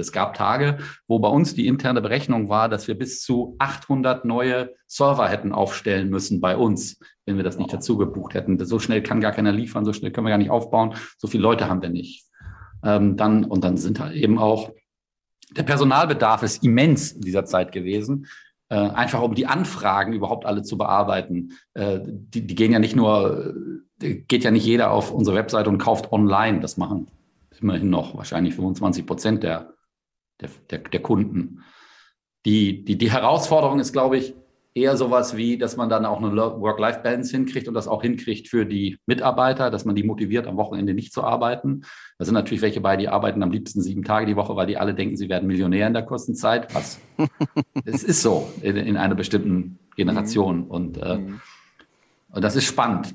Es gab Tage, wo bei uns die interne Berechnung war, dass wir bis zu 800 neue Server hätten aufstellen müssen bei uns, wenn wir das nicht dazu gebucht hätten. So schnell kann gar keiner liefern, so schnell können wir gar nicht aufbauen, so viele Leute haben wir nicht. Ähm, dann, und dann sind halt eben auch, der Personalbedarf ist immens in dieser Zeit gewesen. Äh, einfach um die Anfragen überhaupt alle zu bearbeiten. Äh, die, die gehen ja nicht nur, äh, geht ja nicht jeder auf unsere Webseite und kauft online. Das machen immerhin noch wahrscheinlich 25 Prozent der der, der, der Kunden. Die, die, die Herausforderung ist, glaube ich, eher sowas wie, dass man dann auch eine Work-Life-Balance hinkriegt und das auch hinkriegt für die Mitarbeiter, dass man die motiviert, am Wochenende nicht zu arbeiten. Da sind natürlich welche bei, die arbeiten am liebsten sieben Tage die Woche, weil die alle denken, sie werden Millionär in der kurzen Zeit. Was? es ist so in, in einer bestimmten Generation. Mhm. Und, äh, mhm. und das ist spannend.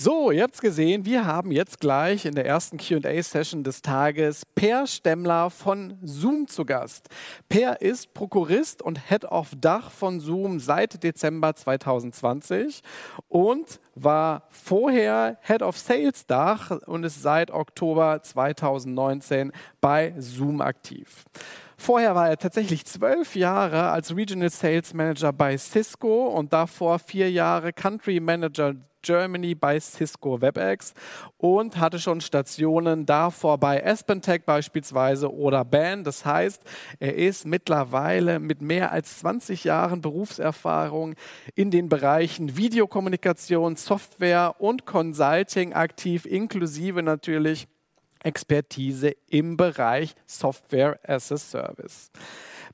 So, ihr habt es gesehen, wir haben jetzt gleich in der ersten QA-Session des Tages Per Stemmler von Zoom zu Gast. Per ist Prokurist und Head of Dach von Zoom seit Dezember 2020 und war vorher Head of Sales Dach und ist seit Oktober 2019 bei Zoom aktiv. Vorher war er tatsächlich zwölf Jahre als Regional Sales Manager bei Cisco und davor vier Jahre Country Manager Germany bei Cisco WebEx und hatte schon Stationen davor bei AspenTech beispielsweise oder Band. Das heißt, er ist mittlerweile mit mehr als 20 Jahren Berufserfahrung in den Bereichen Videokommunikation, Software und Consulting aktiv, inklusive natürlich Expertise im Bereich Software as a Service.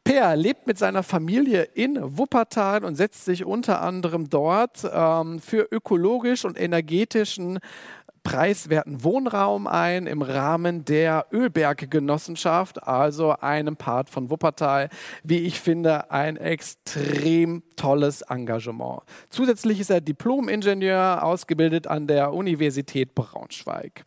Per lebt mit seiner Familie in Wuppertal und setzt sich unter anderem dort ähm, für ökologisch und energetischen preiswerten Wohnraum ein im Rahmen der Ölberggenossenschaft, also einem Part von Wuppertal. Wie ich finde, ein extrem tolles Engagement. Zusätzlich ist er Diplom-Ingenieur, ausgebildet an der Universität Braunschweig.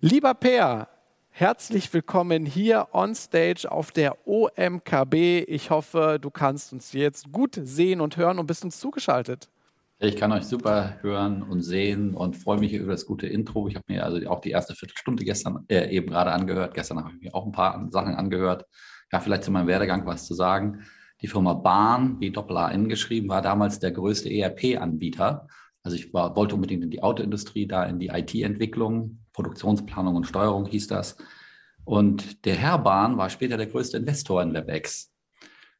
Lieber Per, Herzlich willkommen hier on stage auf der OMKB. Ich hoffe, du kannst uns jetzt gut sehen und hören und bist uns zugeschaltet. Ich kann euch super hören und sehen und freue mich über das gute Intro. Ich habe mir also auch die erste Viertelstunde gestern äh, eben gerade angehört. Gestern habe ich mir auch ein paar Sachen angehört. Ja, vielleicht zu meinem Werdegang was zu sagen. Die Firma Bahn, wie Doppel-A-N geschrieben, war damals der größte ERP-Anbieter. Also ich war, wollte unbedingt in die Autoindustrie, da in die IT-Entwicklung, Produktionsplanung und Steuerung hieß das. Und der Herr Bahn war später der größte Investor in WebEx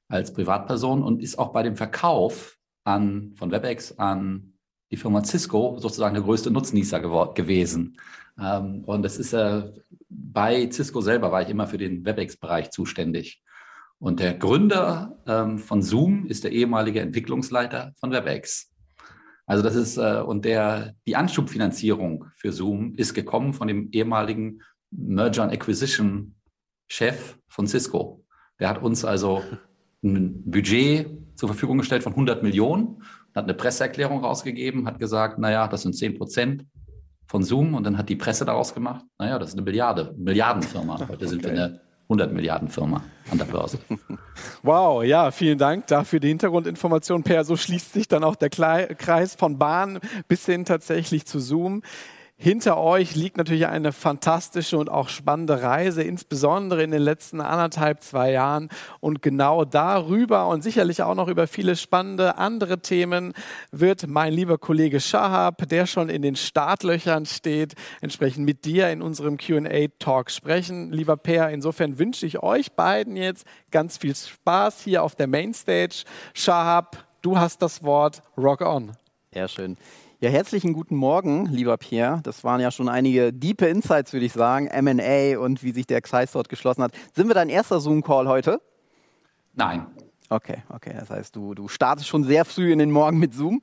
als Privatperson und ist auch bei dem Verkauf an, von WebEx an die Firma Cisco sozusagen der größte Nutznießer gewesen. Ähm, und das ist äh, bei Cisco selber war ich immer für den WebEx-Bereich zuständig. Und der Gründer ähm, von Zoom ist der ehemalige Entwicklungsleiter von WebEx. Also das ist, äh, und der, die Anschubfinanzierung für Zoom ist gekommen von dem ehemaligen Merger and Acquisition Chef von Cisco. Der hat uns also ein Budget zur Verfügung gestellt von 100 Millionen, hat eine Presseerklärung rausgegeben, hat gesagt, naja, das sind 10 Prozent von Zoom und dann hat die Presse daraus gemacht, naja, das ist eine Milliarde, Milliardenfirma. Heute okay. sind wir eine 100 Milliarden Firma an der Börse. Wow, ja, vielen Dank dafür die Hintergrundinformation. Per, so schließt sich dann auch der Kreis von Bahn bis hin tatsächlich zu Zoom. Hinter euch liegt natürlich eine fantastische und auch spannende Reise, insbesondere in den letzten anderthalb, zwei Jahren. Und genau darüber und sicherlich auch noch über viele spannende andere Themen wird mein lieber Kollege Shahab, der schon in den Startlöchern steht, entsprechend mit dir in unserem QA-Talk sprechen. Lieber Per, insofern wünsche ich euch beiden jetzt ganz viel Spaß hier auf der Mainstage. Shahab, du hast das Wort. Rock on. Sehr schön. Ja, herzlichen guten Morgen, lieber Pierre. Das waren ja schon einige diepe Insights, würde ich sagen. MA und wie sich der Kreis dort geschlossen hat. Sind wir dein erster Zoom-Call heute? Nein. Okay, okay. Das heißt, du, du startest schon sehr früh in den Morgen mit Zoom?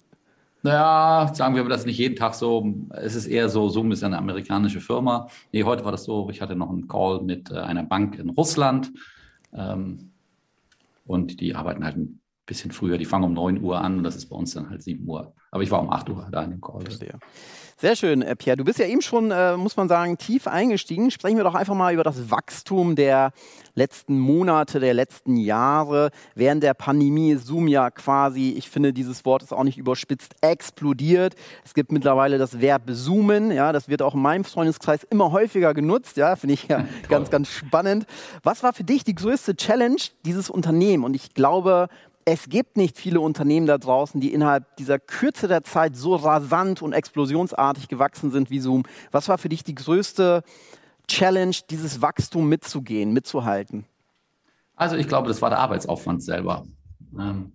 Naja, sagen wir das nicht jeden Tag so. Es ist eher so, Zoom ist eine amerikanische Firma. Nee, heute war das so, ich hatte noch einen Call mit äh, einer Bank in Russland. Ähm, Und die arbeiten halt bisschen früher. Die fangen um 9 Uhr an und das ist bei uns dann halt 7 Uhr. Aber ich war um 8 Uhr da in dem Call. Verstehe. Sehr schön, äh, Pierre. Du bist ja eben schon, äh, muss man sagen, tief eingestiegen. Sprechen wir doch einfach mal über das Wachstum der letzten Monate, der letzten Jahre. Während der Pandemie ist Zoom ja quasi, ich finde, dieses Wort ist auch nicht überspitzt, explodiert. Es gibt mittlerweile das Verb Zoomen. Ja, das wird auch in meinem Freundeskreis immer häufiger genutzt. Ja, finde ich ja ganz, ganz spannend. Was war für dich die größte Challenge dieses Unternehmen? Und ich glaube, es gibt nicht viele Unternehmen da draußen, die innerhalb dieser Kürze der Zeit so rasant und explosionsartig gewachsen sind wie Zoom. Was war für dich die größte Challenge, dieses Wachstum mitzugehen, mitzuhalten? Also ich glaube, das war der Arbeitsaufwand selber. Ähm,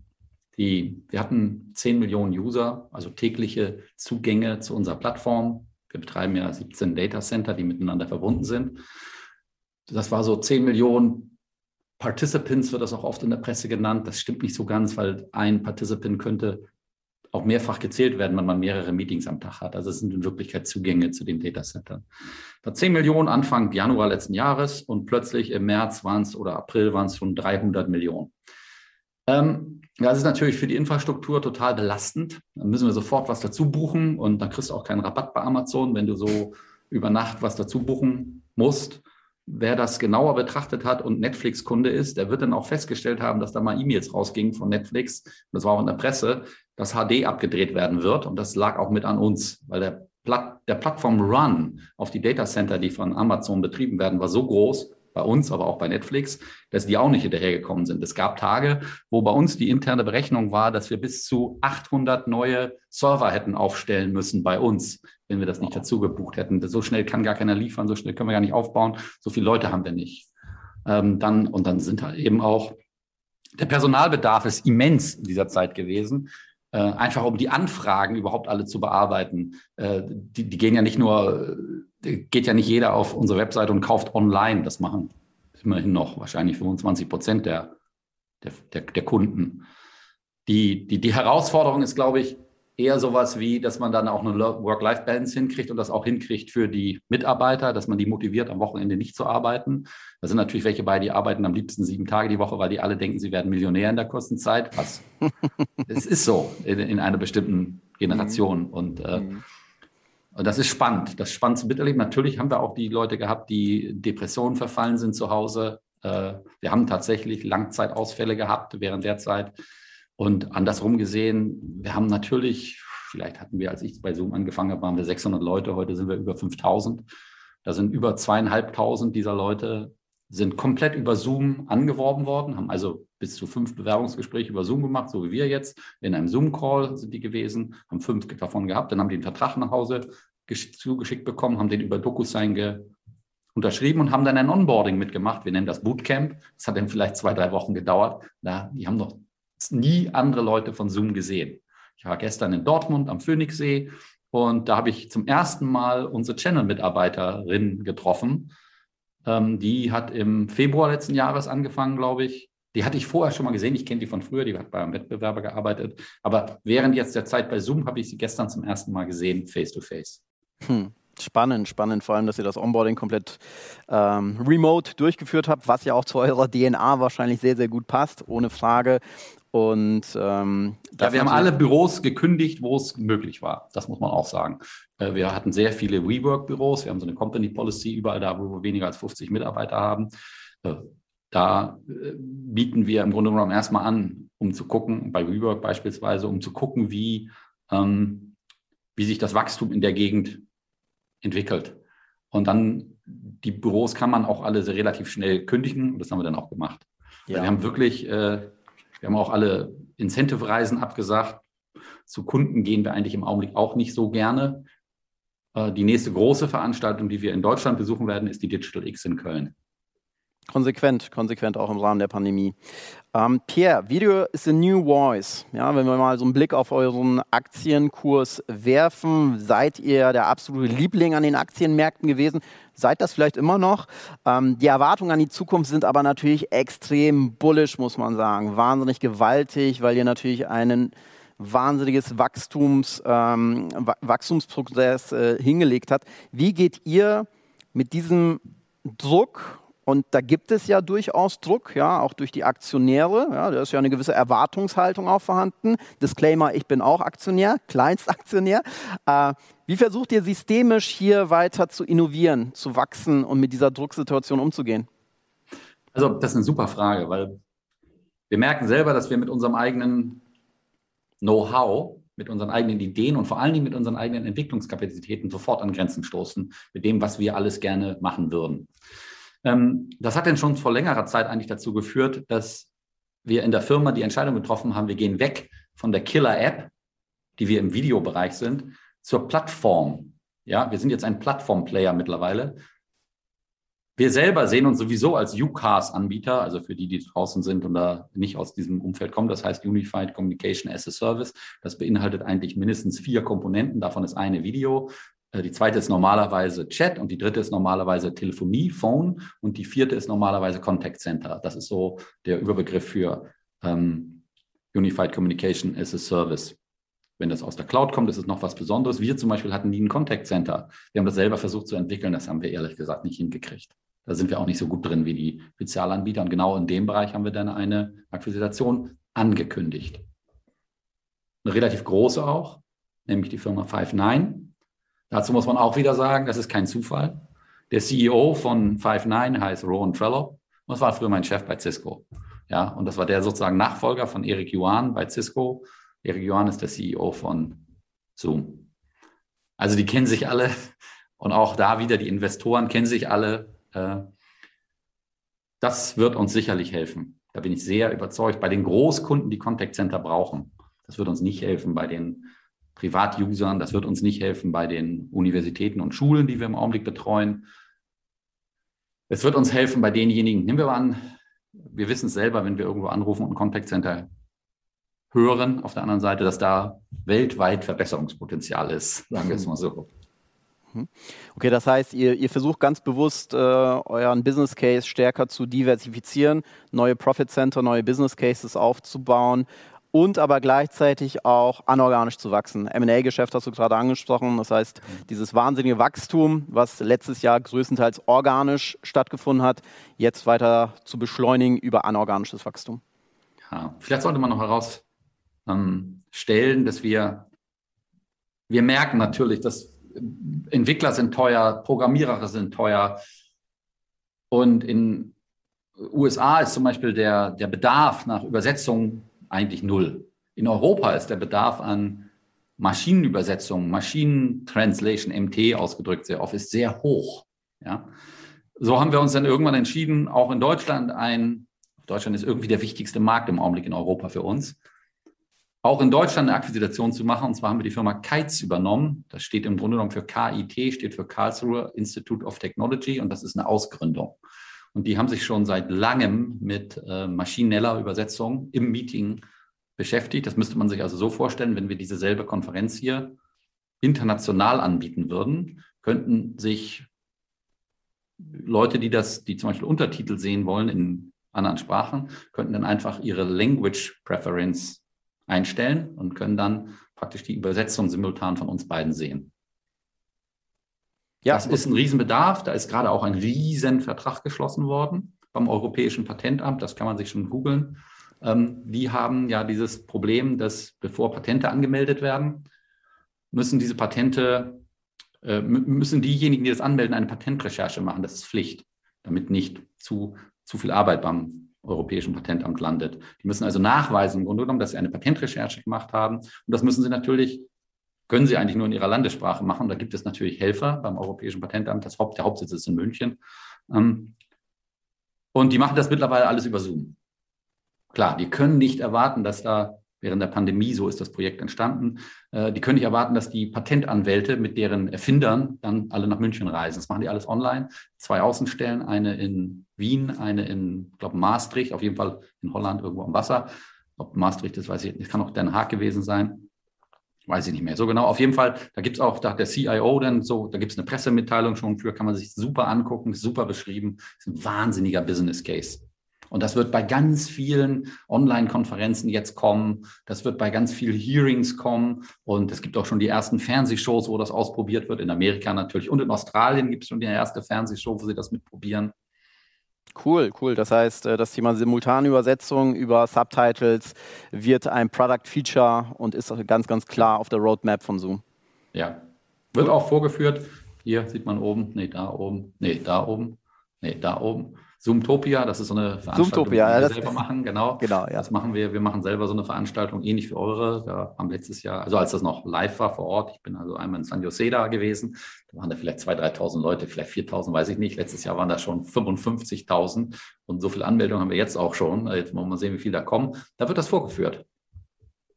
die, wir hatten 10 Millionen User, also tägliche Zugänge zu unserer Plattform. Wir betreiben ja 17 Data Center, die miteinander verbunden sind. Das war so 10 Millionen Participants wird das auch oft in der Presse genannt. Das stimmt nicht so ganz, weil ein Participant könnte auch mehrfach gezählt werden, wenn man mehrere Meetings am Tag hat. Also es sind in Wirklichkeit Zugänge zu den Datacentern. Da 10 Millionen Anfang Januar letzten Jahres und plötzlich im März waren es oder April waren es schon 300 Millionen. Ähm, das ist natürlich für die Infrastruktur total belastend. Dann müssen wir sofort was dazu buchen und dann kriegst du auch keinen Rabatt bei Amazon, wenn du so über Nacht was dazu buchen musst wer das genauer betrachtet hat und Netflix-Kunde ist, der wird dann auch festgestellt haben, dass da mal E-Mails rausgingen von Netflix, das war auch in der Presse, dass HD abgedreht werden wird. Und das lag auch mit an uns, weil der, Platt, der Plattform-Run auf die Datacenter, die von Amazon betrieben werden, war so groß, bei uns, aber auch bei Netflix, dass die auch nicht hinterhergekommen sind. Es gab Tage, wo bei uns die interne Berechnung war, dass wir bis zu 800 neue Server hätten aufstellen müssen bei uns, wenn wir das nicht dazu gebucht hätten. So schnell kann gar keiner liefern, so schnell können wir gar nicht aufbauen, so viele Leute haben wir nicht. Ähm, dann, und dann sind halt eben auch, der Personalbedarf ist immens in dieser Zeit gewesen. Äh, einfach um die Anfragen überhaupt alle zu bearbeiten. Äh, die, die gehen ja nicht nur geht ja nicht jeder auf unsere Webseite und kauft online. Das machen immerhin noch wahrscheinlich 25 Prozent der, der, der, der Kunden. Die, die, die Herausforderung ist, glaube ich, eher sowas wie, dass man dann auch eine Work-Life-Balance hinkriegt und das auch hinkriegt für die Mitarbeiter, dass man die motiviert, am Wochenende nicht zu arbeiten. Da sind natürlich welche bei, die arbeiten am liebsten sieben Tage die Woche, weil die alle denken, sie werden Millionär in der kurzen Zeit. Was, es ist so in, in einer bestimmten Generation. Mhm. Und äh, mhm. Und das ist spannend. Das ist spannend zu miterleben. Natürlich haben wir auch die Leute gehabt, die Depressionen verfallen sind zu Hause. Äh, wir haben tatsächlich Langzeitausfälle gehabt während der Zeit. Und andersrum gesehen, wir haben natürlich, vielleicht hatten wir, als ich bei Zoom angefangen habe, waren wir 600 Leute, heute sind wir über 5000. Da sind über zweieinhalbtausend dieser Leute sind komplett über Zoom angeworben worden, haben also bis zu fünf Bewerbungsgespräche über Zoom gemacht, so wie wir jetzt. In einem Zoom-Call sind die gewesen, haben fünf davon gehabt, dann haben die einen Vertrag nach Hause zugeschickt bekommen, haben den über DocuSign unterschrieben und haben dann ein Onboarding mitgemacht. Wir nennen das Bootcamp. Das hat dann vielleicht zwei, drei Wochen gedauert. Da, die haben noch nie andere Leute von Zoom gesehen. Ich war gestern in Dortmund am Phoenixsee und da habe ich zum ersten Mal unsere Channel-Mitarbeiterin getroffen. Ähm, die hat im Februar letzten Jahres angefangen, glaube ich. Die hatte ich vorher schon mal gesehen. Ich kenne die von früher. Die hat bei einem Wettbewerber gearbeitet. Aber während jetzt der Zeit bei Zoom habe ich sie gestern zum ersten Mal gesehen, face to face. Hm. Spannend, spannend, vor allem, dass ihr das Onboarding komplett ähm, remote durchgeführt habt, was ja auch zu eurer DNA wahrscheinlich sehr, sehr gut passt, ohne Frage. Und ähm, ja, wir haben alle Büros gekündigt, wo es möglich war. Das muss man auch sagen. Äh, wir hatten sehr viele WeWork-Büros. Wir haben so eine Company Policy überall da, wo wir weniger als 50 Mitarbeiter haben. Äh, da äh, bieten wir im Grunde genommen erstmal an, um zu gucken, bei WeWork beispielsweise, um zu gucken, wie, ähm, wie sich das Wachstum in der Gegend entwickelt. Und dann die Büros kann man auch alle relativ schnell kündigen. Und das haben wir dann auch gemacht. Ja. Wir haben wirklich, äh, wir haben auch alle Incentive-Reisen abgesagt. Zu Kunden gehen wir eigentlich im Augenblick auch nicht so gerne. Äh, die nächste große Veranstaltung, die wir in Deutschland besuchen werden, ist die Digital X in Köln. Konsequent, konsequent auch im Rahmen der Pandemie. Ähm, Pierre, Video is a new voice. Ja, wenn wir mal so einen Blick auf euren Aktienkurs werfen, seid ihr der absolute Liebling an den Aktienmärkten gewesen? Seid das vielleicht immer noch? Ähm, die Erwartungen an die Zukunft sind aber natürlich extrem bullish, muss man sagen. Wahnsinnig gewaltig, weil ihr natürlich einen wahnsinniges Wachstums, ähm, Wachstumsprozess äh, hingelegt habt. Wie geht ihr mit diesem Druck Und da gibt es ja durchaus Druck, ja, auch durch die Aktionäre. Ja, da ist ja eine gewisse Erwartungshaltung auch vorhanden. Disclaimer, ich bin auch Aktionär, Kleinstaktionär. Äh, wie versucht ihr systemisch hier weiter zu innovieren, zu wachsen und mit dieser Drucksituation umzugehen? Also, das ist eine super Frage, weil wir merken selber, dass wir mit unserem eigenen Know-how, mit unseren eigenen Ideen und vor allen Dingen mit unseren eigenen Entwicklungskapazitäten sofort an Grenzen stoßen, mit dem, was wir alles gerne machen würden. Ähm, das hat denn schon vor längerer Zeit eigentlich dazu geführt, dass wir in der Firma die Entscheidung getroffen haben, wir gehen weg von der Killer-App, die wir im Videobereich sind, zur Plattform. Ja, wir sind jetzt ein Plattform-Player mittlerweile. Wir selber sehen uns sowieso als UCAS-Anbieter, also für die, die draußen sind und da nicht aus diesem Umfeld kommen. Das heißt Unified Communication as a Service. Das beinhaltet eigentlich mindestens vier Komponenten. Davon ist eine Video. Äh, die zweite ist normalerweise Chat und die dritte ist normalerweise Telefonie, Phone und die vierte ist normalerweise Contact Center. Das ist so der Überbegriff für ähm, Unified Communication as a Service. Wenn das aus der Cloud kommt, ist es noch was Besonderes. Wir zum Beispiel hatten nie ein Contact Center. Wir haben das selber versucht zu entwickeln. Das haben wir ehrlich gesagt nicht hingekriegt. Da sind wir auch nicht so gut drin wie die Spezialanbieter. Und genau in dem Bereich haben wir dann eine Akquisition angekündigt. Eine relativ große auch, nämlich die Firma Five9. Dazu muss man auch wieder sagen, das ist kein Zufall. Der CEO von Five9 heißt Rowan Trello und das war früher mein Chef bei Cisco. Ja, und das war der sozusagen Nachfolger von Eric Yuan bei Cisco Erik Johann ist der CEO von Zoom. Also die kennen sich alle und auch da wieder die Investoren kennen sich alle. Äh, das wird uns sicherlich helfen. Da bin ich sehr überzeugt. Bei den Großkunden, die Contact Center brauchen, das wird uns nicht helfen bei den Privatusern, das wird uns nicht helfen bei den Universitäten und Schulen, die wir im Augenblick betreuen. Es wird uns helfen bei denjenigen, nehmen wir mal an, wir wissen es selber, wenn wir irgendwo anrufen und ein Contact Center hören, auf der anderen Seite, dass da weltweit Verbesserungspotenzial ist, sagen wir es mal so. Mhm. Okay, das heißt, ihr, ihr versucht ganz bewusst, äh, euren Business Case stärker zu diversifizieren, neue Profit Center, neue Business Cases aufzubauen und aber gleichzeitig auch anorganisch zu wachsen. MA-Geschäft hast du gerade angesprochen, das heißt, dieses wahnsinnige Wachstum, was letztes Jahr größtenteils organisch stattgefunden hat, jetzt weiter zu beschleunigen über anorganisches Wachstum. Ja, vielleicht sollte man noch heraus ähm, dass wir, wir merken natürlich, dass Entwickler sind teuer, Programmierer sind teuer. Und in USA ist zum Beispiel der, der Bedarf nach Übersetzung eigentlich null. In Europa ist der Bedarf an Maschinenübersetzung, Maschinentranslation, MT ausgedrückt sehr oft, ist sehr hoch. Ja. So haben wir uns dann irgendwann entschieden, auch in Deutschland ein, Deutschland ist irgendwie der wichtigste Markt im Augenblick in Europa für uns, auch in Deutschland eine Akquisition zu machen. Und zwar haben wir die Firma Kites übernommen. Das steht im Grunde genommen für KIT, steht für Karlsruhe Institute of Technology und das ist eine Ausgründung. Und die haben sich schon seit langem mit äh, maschineller Übersetzung im Meeting beschäftigt. Das müsste man sich also so vorstellen, wenn wir diese selbe Konferenz hier international anbieten würden, könnten sich Leute, die das, die zum Beispiel Untertitel sehen wollen in anderen Sprachen, könnten dann einfach ihre Language Preference einstellen und können dann praktisch die Übersetzung simultan von uns beiden sehen. Ja, das ist ein Riesenbedarf. Da ist gerade auch ein Riesenvertrag geschlossen worden beim Europäischen Patentamt. Das kann man sich schon googeln. Ähm, die haben ja dieses Problem, dass bevor Patente angemeldet werden, müssen diese Patente, äh, müssen diejenigen, die das anmelden, eine Patentrecherche machen. Das ist Pflicht, damit nicht zu, zu viel Arbeit beim Europäischen Patentamt landet. Die müssen also nachweisen, im Grunde genommen, dass sie eine Patentrecherche gemacht haben. Und das müssen sie natürlich, können sie eigentlich nur in ihrer Landessprache machen. Da gibt es natürlich Helfer beim Europäischen Patentamt. Das Haupt, der Hauptsitz ist in München. Ähm, und die machen das mittlerweile alles über Zoom. Klar, die können nicht erwarten, dass da während der Pandemie, so ist das Projekt entstanden, äh, die können nicht erwarten, dass die Patentanwälte mit deren Erfindern dann alle nach München reisen. Das machen die alles online. Zwei Außenstellen, eine in Wien, eine in, glaube Maastricht, auf jeden Fall in Holland irgendwo am Wasser. Ob Maastricht ist, weiß ich nicht. kann auch Den Haag gewesen sein. Weiß ich nicht mehr so genau. Auf jeden Fall, da gibt es auch, da hat der CIO dann so, da gibt es eine Pressemitteilung schon für, kann man sich super angucken, super beschrieben. Ist ein wahnsinniger Business Case. Und das wird bei ganz vielen Online-Konferenzen jetzt kommen. Das wird bei ganz vielen Hearings kommen. Und es gibt auch schon die ersten Fernsehshows, wo das ausprobiert wird. In Amerika natürlich. Und in Australien gibt es schon die erste Fernsehshow, wo sie das mitprobieren. Cool, cool. Das heißt, äh, das Thema Simultanübersetzung über Subtitles wird ein Product Feature und ist ganz, ganz klar auf der Roadmap von Zoom. Ja, wird auch vorgeführt. Hier sieht man oben, nee, da oben, nee, da oben, nee, da oben. Zoomtopia, das ist so eine Veranstaltung, Zoomtopia, die wir selber machen, genau. Genau, ja. Das machen wir. Wir machen selber so eine Veranstaltung, ähnlich wie eure. Wir haben letztes Jahr, also als das noch live war vor Ort, ich bin also einmal in San Jose da gewesen, da waren da vielleicht 2.000, 3.000 Leute, vielleicht 4.000, weiß ich nicht. Letztes Jahr waren da schon 55.000 und so viele Anmeldungen haben wir jetzt auch schon. Jetzt wollen wir mal sehen, wie viele da kommen. Da wird das vorgeführt.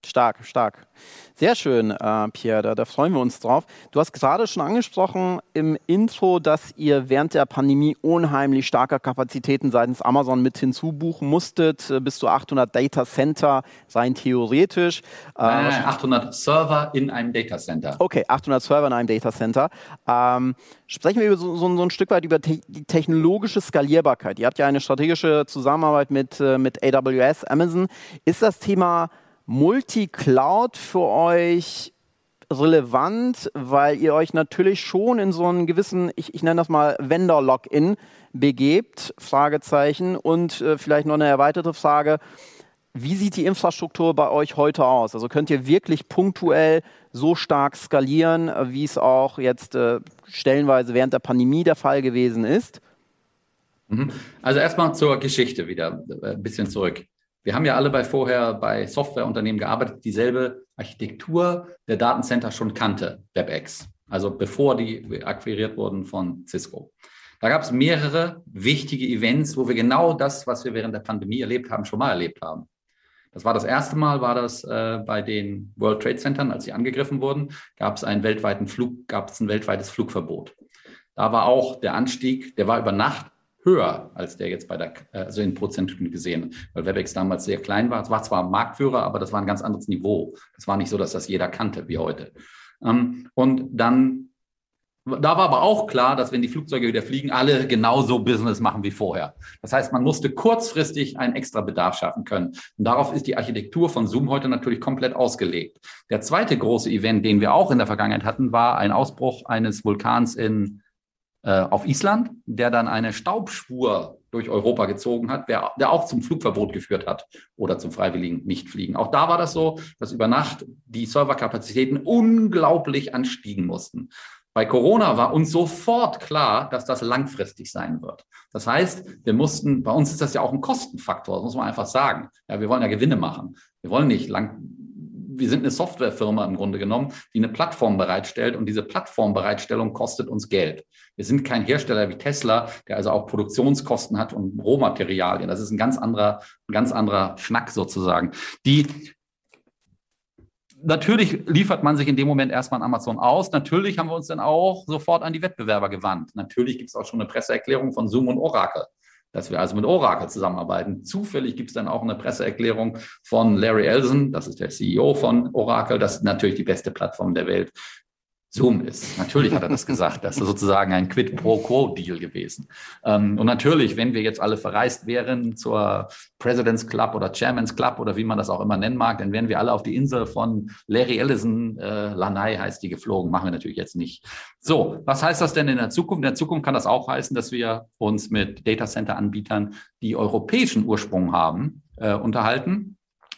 Stark, stark. Sehr schön, äh, Pierre, da, da, freuen wir uns drauf. Du hast gerade schon angesprochen im Intro, dass ihr während der Pandemie unheimlich starke Kapazitäten seitens Amazon mit hinzubuchen musstet. Äh, bis zu 800 Data Center rein theoretisch. Äh, nein, nein, 800 Server in einem Data Center. Okay, 800 Server in einem Data Center. Ähm, sprechen wir über so, so, so, ein Stück weit über te die technologische Skalierbarkeit. Ihr habt ja eine strategische Zusammenarbeit mit, äh, mit AWS, Amazon. Ist das Thema Multi-Cloud für euch relevant, weil ihr euch natürlich schon in so einen gewissen, ich, ich nenne das mal Vendor-Login begebt, Fragezeichen. Und äh, vielleicht noch eine erweiterte Frage, wie sieht die Infrastruktur bei euch heute aus? Also könnt ihr wirklich punktuell so stark skalieren, wie es auch jetzt äh, stellenweise während der Pandemie der Fall gewesen ist? Mhm. Also erstmal zur Geschichte wieder äh, ein bisschen zurück. Wir haben ja alle bei vorher bei Softwareunternehmen gearbeitet, dieselbe Architektur der Datencenter schon kannte, WebEx, also bevor die akquiriert wurden von Cisco. Da gab es mehrere wichtige Events, wo wir genau das, was wir während der Pandemie erlebt haben, schon mal erlebt haben. Das war das erste Mal, war das äh, bei den World Trade Centern, als sie angegriffen wurden, gab es einen weltweiten Flug, gab es ein weltweites Flugverbot. Da war auch der Anstieg, der war über Nacht höher als der jetzt bei der, also in Prozenten gesehen, weil WebEx damals sehr klein war. Es war zwar Marktführer, aber das war ein ganz anderes Niveau. Das war nicht so, dass das jeder kannte wie heute. Ähm, und dann, da war aber auch klar, dass wenn die Flugzeuge wieder fliegen, alle genauso Business machen wie vorher. Das heißt, man musste kurzfristig einen extra Bedarf schaffen können. Und darauf ist die Architektur von Zoom heute natürlich komplett ausgelegt. Der zweite große Event, den wir auch in der Vergangenheit hatten, war ein Ausbruch eines Vulkans in äh, auf Island, der dann eine Staubspur durch Europa gezogen hat, der, der auch zum Flugverbot geführt hat oder zum freiwilligen Nichtfliegen. Auch da war das so, dass über Nacht die Serverkapazitäten unglaublich anstiegen mussten. Bei Corona war uns sofort klar, dass das langfristig sein wird. Das heißt, wir mussten, bei uns ist das ja auch ein Kostenfaktor, das muss man einfach sagen. Ja, wir wollen ja Gewinne machen. Wir wollen nicht lang, wir sind eine Softwarefirma im Grunde genommen, die eine Plattform bereitstellt und diese Plattformbereitstellung kostet uns Geld. Wir sind kein Hersteller wie Tesla, der also auch Produktionskosten hat und Rohmaterialien. Das ist ein ganz anderer, ein ganz anderer Schnack sozusagen. Die Natürlich liefert man sich in dem Moment erstmal an Amazon aus. Natürlich haben wir uns dann auch sofort an die Wettbewerber gewandt. Natürlich gibt es auch schon eine Presseerklärung von Zoom und Oracle dass wir also mit Oracle zusammenarbeiten. Zufällig gibt es dann auch eine Presseerklärung von Larry Ellison, das ist der CEO von Oracle, das ist natürlich die beste Plattform der Welt Zoom ist. Natürlich hat er das gesagt. Das ist sozusagen ein Quid pro Quo Deal gewesen. Ähm, und natürlich, wenn wir jetzt alle verreist wären zur President's Club oder Chairman's Club oder wie man das auch immer nennen mag, dann wären wir alle auf die Insel von Larry Ellison, äh, Lanai heißt die, geflogen. Machen wir natürlich jetzt nicht. So, was heißt das denn in der Zukunft? In der Zukunft kann das auch heißen, dass wir uns mit Data Center Anbietern, die europäischen Ursprung haben, äh, unterhalten.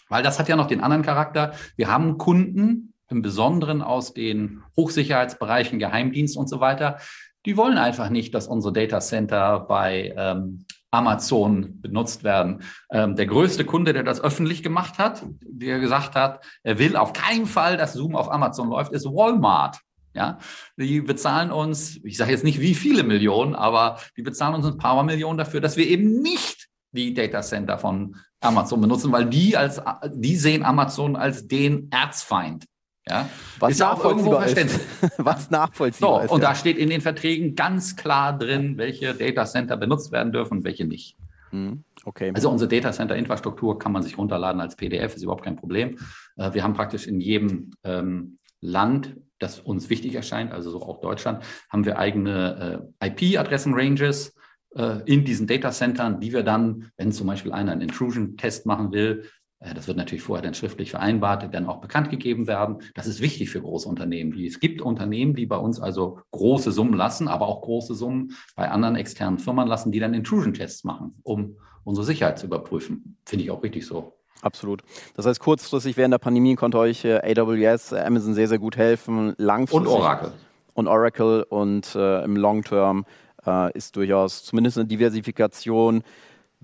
Weil das hat ja noch den anderen Charakter. Wir haben Kunden, im Besonderen aus den Hochsicherheitsbereichen, Geheimdienst und so weiter, die wollen einfach nicht, dass unsere Data Center bei ähm, Amazon benutzt werden. Ähm, der größte Kunde, der das öffentlich gemacht hat, der gesagt hat, er will auf keinen Fall, dass Zoom auf Amazon läuft, ist Walmart. Ja, die bezahlen uns, ich sage jetzt nicht wie viele Millionen, aber die bezahlen uns ein paar Millionen dafür, dass wir eben nicht die Data Center von Amazon benutzen, weil die als, die sehen Amazon als den Erzfeind. Ja, was ist nachvollziehbar ist. was nachvollziehbar so, ist. Und ja. da steht in den Verträgen ganz klar drin, welche Data Center benutzt werden dürfen und welche nicht. Hm, okay. Also unsere Data Center Infrastruktur kann man sich runterladen als PDF, ist überhaupt kein Problem. Äh, wir haben praktisch in jedem ähm, Land, das uns wichtig erscheint, also so auch Deutschland, haben wir eigene äh, IP-Adressen-Ranges äh, in diesen Data Centern, die wir dann, wenn zum Beispiel einer einen Intrusion-Test machen will, das wird natürlich vorher dann schriftlich vereinbart, dann auch bekannt gegeben werden. Das ist wichtig für große Unternehmen. Es gibt Unternehmen, die bei uns also große Summen lassen, aber auch große Summen bei anderen externen Firmen lassen, die dann Intrusion-Tests machen, um unsere Sicherheit zu überprüfen. Finde ich auch richtig so. Absolut. Das heißt, kurzfristig während der Pandemie konnte euch äh, AWS, Amazon sehr, sehr gut helfen. Langfristig. Und Oracle. Und Oracle und äh, im Long Term äh, ist durchaus zumindest eine Diversifikation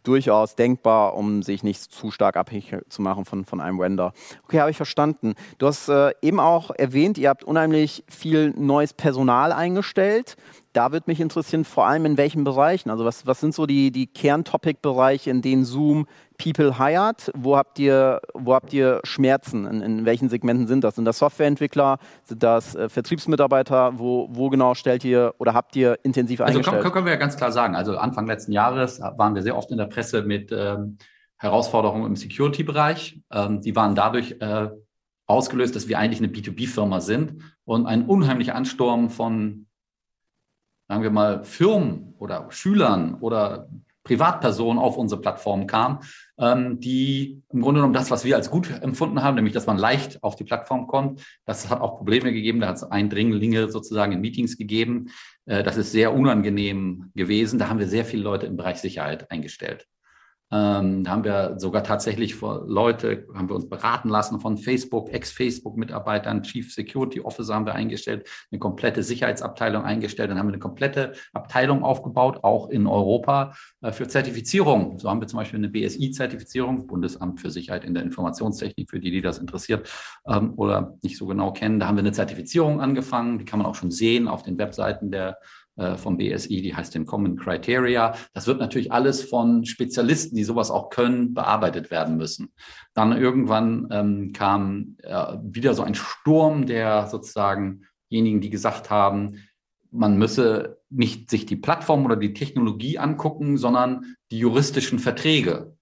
durchaus denkbar, um sich nicht zu stark abhängig zu machen von, von einem Render. Okay, habe ich verstanden. Du hast äh, eben auch erwähnt, ihr habt unheimlich viel neues Personal eingestellt. Da würde mich interessieren, vor allem in welchen Bereichen. Also was, was sind so die, die Kerntopic-Bereiche, in denen Zoom People hired? Wo habt ihr, wo habt ihr Schmerzen? In, in welchen Segmenten sind das? Sind das Softwareentwickler? Sind das äh, Vertriebsmitarbeiter? Wo, wo genau stellt ihr oder habt ihr intensiv also eingestellt? Also können, wir ja ganz klar sagen. Also Anfang letzten Jahres waren wir sehr oft in der Presse mit ähm, Herausforderungen im Security-Bereich. Ähm, die waren dadurch äh, ausgelöst, dass wir eigentlich eine B2B-Firma sind und ein unheimlicher Ansturm von sagen wir mal, Firmen oder Schülern oder Privatpersonen auf unsere Plattform kam, ähm, die im Grunde genommen das, was wir als gut empfunden haben, nämlich dass man leicht auf die Plattform kommt, das hat auch Probleme gegeben. Da hat es Eindringlinge sozusagen in Meetings gegeben. Äh, das ist sehr unangenehm gewesen. Da haben wir sehr viele Leute im Bereich Sicherheit eingestellt. Ähm, da haben wir sogar tatsächlich Leute, haben wir uns beraten lassen von Facebook, Ex-Facebook-Mitarbeitern, Chief Security Officer haben wir eingestellt, eine komplette Sicherheitsabteilung eingestellt. Dann haben wir eine komplette Abteilung aufgebaut, auch in Europa, äh, für Zertifizierung. So haben wir zum Beispiel eine BSI-Zertifizierung, Bundesamt für Sicherheit in der Informationstechnik, für die, die das interessiert ähm, oder nicht so genau kennen. Da haben wir eine Zertifizierung angefangen, die kann man auch schon sehen auf den Webseiten der vom BSI, die heißt den Common Criteria. Das wird natürlich alles von Spezialisten, die sowas auch können, bearbeitet werden müssen. Dann irgendwann ähm, kam äh, wieder so ein Sturm der sozusagen diejenigen, die gesagt haben, man müsse nicht sich die Plattform oder die Technologie angucken, sondern die juristischen Verträge,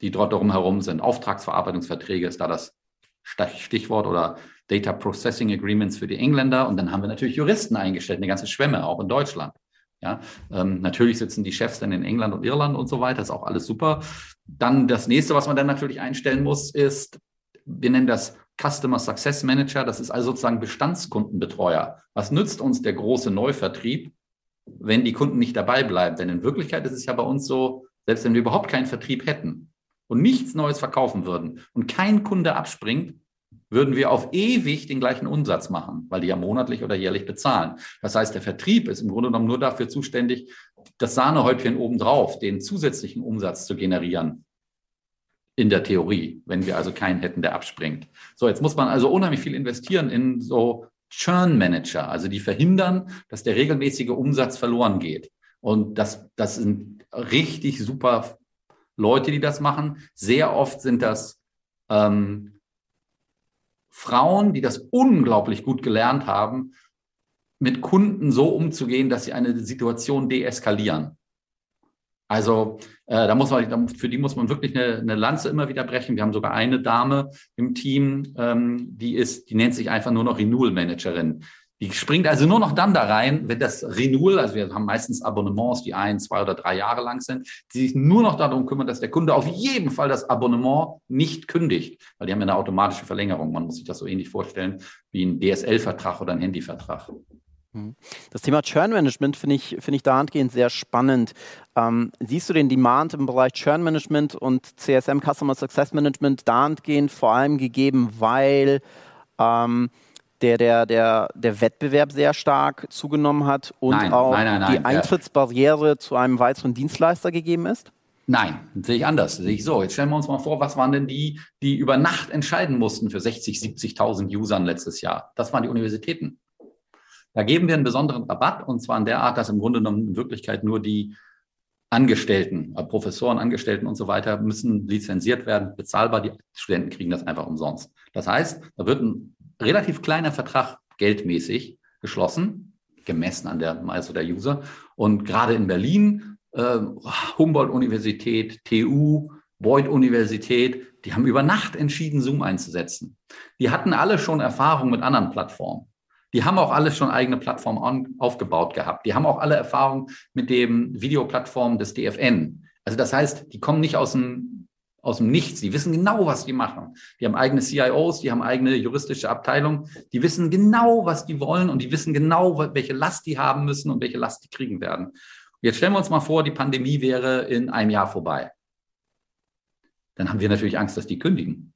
die dort darum herum sind. Auftragsverarbeitungsverträge ist da das Stichwort oder Data Processing Agreements für die Engländer. Und dann haben wir natürlich Juristen eingestellt, eine ganze Schwemme, auch in Deutschland. Ja, ähm, natürlich sitzen die Chefs dann in England und Irland und so weiter, ist auch alles super. Dann das nächste, was man dann natürlich einstellen muss, ist, wir nennen das Customer Success Manager, das ist also sozusagen Bestandskundenbetreuer. Was nützt uns der große Neuvertrieb, wenn die Kunden nicht dabei bleiben? Denn in Wirklichkeit ist es ja bei uns so, selbst wenn wir überhaupt keinen Vertrieb hätten und nichts Neues verkaufen würden und kein Kunde abspringt, würden wir auf ewig den gleichen Umsatz machen, weil die ja monatlich oder jährlich bezahlen. Das heißt, der Vertrieb ist im Grunde genommen nur dafür zuständig, das Sahnehäubchen obendrauf, den zusätzlichen Umsatz zu generieren. In der Theorie, wenn wir also keinen hätten, der abspringt. So, jetzt muss man also unheimlich viel investieren in so Churn Manager, also die verhindern, dass der regelmäßige Umsatz verloren geht. Und das, das sind richtig super Leute, die das machen. Sehr oft sind das ähm, Frauen, die das unglaublich gut gelernt haben, mit Kunden so umzugehen, dass sie eine Situation deeskalieren. Also äh, da muss man, für die muss man wirklich eine, eine, Lanze immer wieder brechen. Wir haben sogar eine Dame im Team, ähm, die ist, die nennt sich einfach nur noch Renewal Managerin. Die springt also nur noch dann da rein, wenn das Renewal, also wir haben meistens Abonnements, die ein, zwei oder drei Jahre lang sind, die sich nur noch darum kümmern, dass der Kunde auf jeden Fall das Abonnement nicht kündigt, weil die haben ja eine automatische Verlängerung. Man muss sich das so ähnlich vorstellen wie ein DSL-Vertrag oder ein Handyvertrag. Mhm. Das Thema Churn Management finde ich, find ich dahingehend sehr spannend. Ähm, siehst du den Demand im Bereich Churn Management und CSM Customer Success Management dahingehend vor allem gegeben, weil ähm, der, der, der, der Wettbewerb sehr stark zugenommen hat und nein, auch nein, nein, die Eintrittsbarriere zu einem weiteren Dienstleister gegeben ist? Nein, sehe ich anders. Sehe ich so. Jetzt stellen wir uns mal vor, was waren denn die, die über Nacht entscheiden mussten für 60, 70.000 Usern letztes Jahr? Das waren die Universitäten. Da geben wir einen besonderen Rabatt und zwar in der Art, dass im Grunde genommen in Wirklichkeit nur die Angestellten, äh, Professoren, Angestellten und so weiter müssen lizenziert werden, bezahlbar. Die Studenten kriegen das einfach umsonst. Das heißt, da wird ein relativ kleiner Vertrag geldmäßig geschlossen, gemessen an der Masse der User. Und gerade in Berlin, äh, Humboldt-Universität, TU, Beuth-Universität, die haben über Nacht entschieden, Zoom einzusetzen. Die hatten alle schon Erfahrung mit anderen Plattformen. Die haben auch alle schon eigene Plattformen aufgebaut gehabt. Die haben auch alle Erfahrung mit dem Videoplattform des DFN. Also das heißt, die kommen nicht aus dem aus dem Nichts. Die wissen genau, was die machen. Die haben eigene CIOs, die haben eigene juristische Abteilung. Die wissen genau, was die wollen und die wissen genau, welche Last die haben müssen und welche Last die kriegen werden. Jetzt stellen wir uns mal vor, die Pandemie wäre in einem Jahr vorbei. Dann haben wir natürlich Angst, dass die kündigen.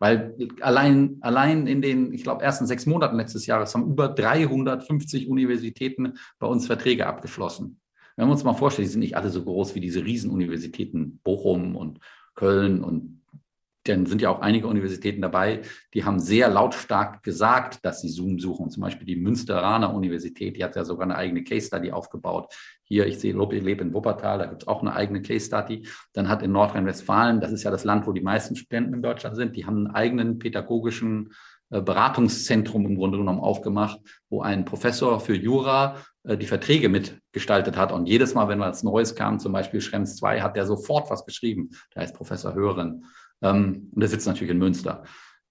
Weil allein, allein in den, ich glaube, ersten sechs Monaten letztes Jahres haben über 350 Universitäten bei uns Verträge abgeschlossen. Wenn wir uns mal vorstellen, die sind nicht alle so groß wie diese Riesenuniversitäten Bochum und Köln und dann sind ja auch einige Universitäten dabei, die haben sehr lautstark gesagt, dass sie Zoom suchen. Zum Beispiel die Münsteraner Universität, die hat ja sogar eine eigene Case Study aufgebaut. Hier, ich sehe, ich lebe in Wuppertal, da gibt es auch eine eigene Case Study. Dann hat in Nordrhein-Westfalen, das ist ja das Land, wo die meisten Studenten in Deutschland sind, die haben einen eigenen pädagogischen Beratungszentrum im Grunde genommen aufgemacht, wo ein Professor für Jura äh, die Verträge mitgestaltet hat. Und jedes Mal, wenn was Neues kam, zum Beispiel Schrems 2, hat der sofort was geschrieben. Der heißt Professor Hören. Ähm, und der sitzt natürlich in Münster.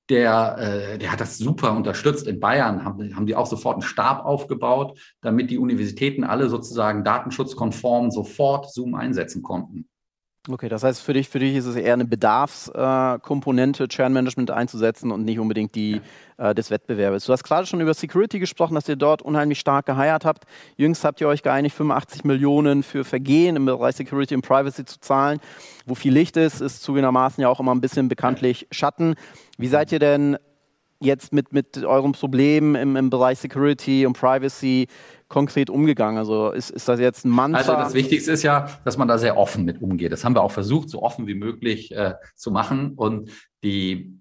Der, äh, der hat das super unterstützt. In Bayern haben, haben die auch sofort einen Stab aufgebaut, damit die Universitäten alle sozusagen datenschutzkonform sofort Zoom einsetzen konnten. Okay, das heißt, für dich, für dich ist es eher eine Bedarfskomponente, Churn Management einzusetzen und nicht unbedingt die äh, des Wettbewerbes. Du hast gerade schon über Security gesprochen, dass ihr dort unheimlich stark geheiert habt. Jüngst habt ihr euch geeinigt, 85 Millionen für Vergehen im Bereich Security und Privacy zu zahlen. Wo viel Licht ist, ist zugegebenermaßen ja auch immer ein bisschen bekanntlich Schatten. Wie seid ihr denn jetzt mit, mit euren Problemen im, im Bereich Security und Privacy konkret umgegangen? Also ist, ist das jetzt ein Mantra? Also das Wichtigste ist ja, dass man da sehr offen mit umgeht. Das haben wir auch versucht, so offen wie möglich äh, zu machen. Und die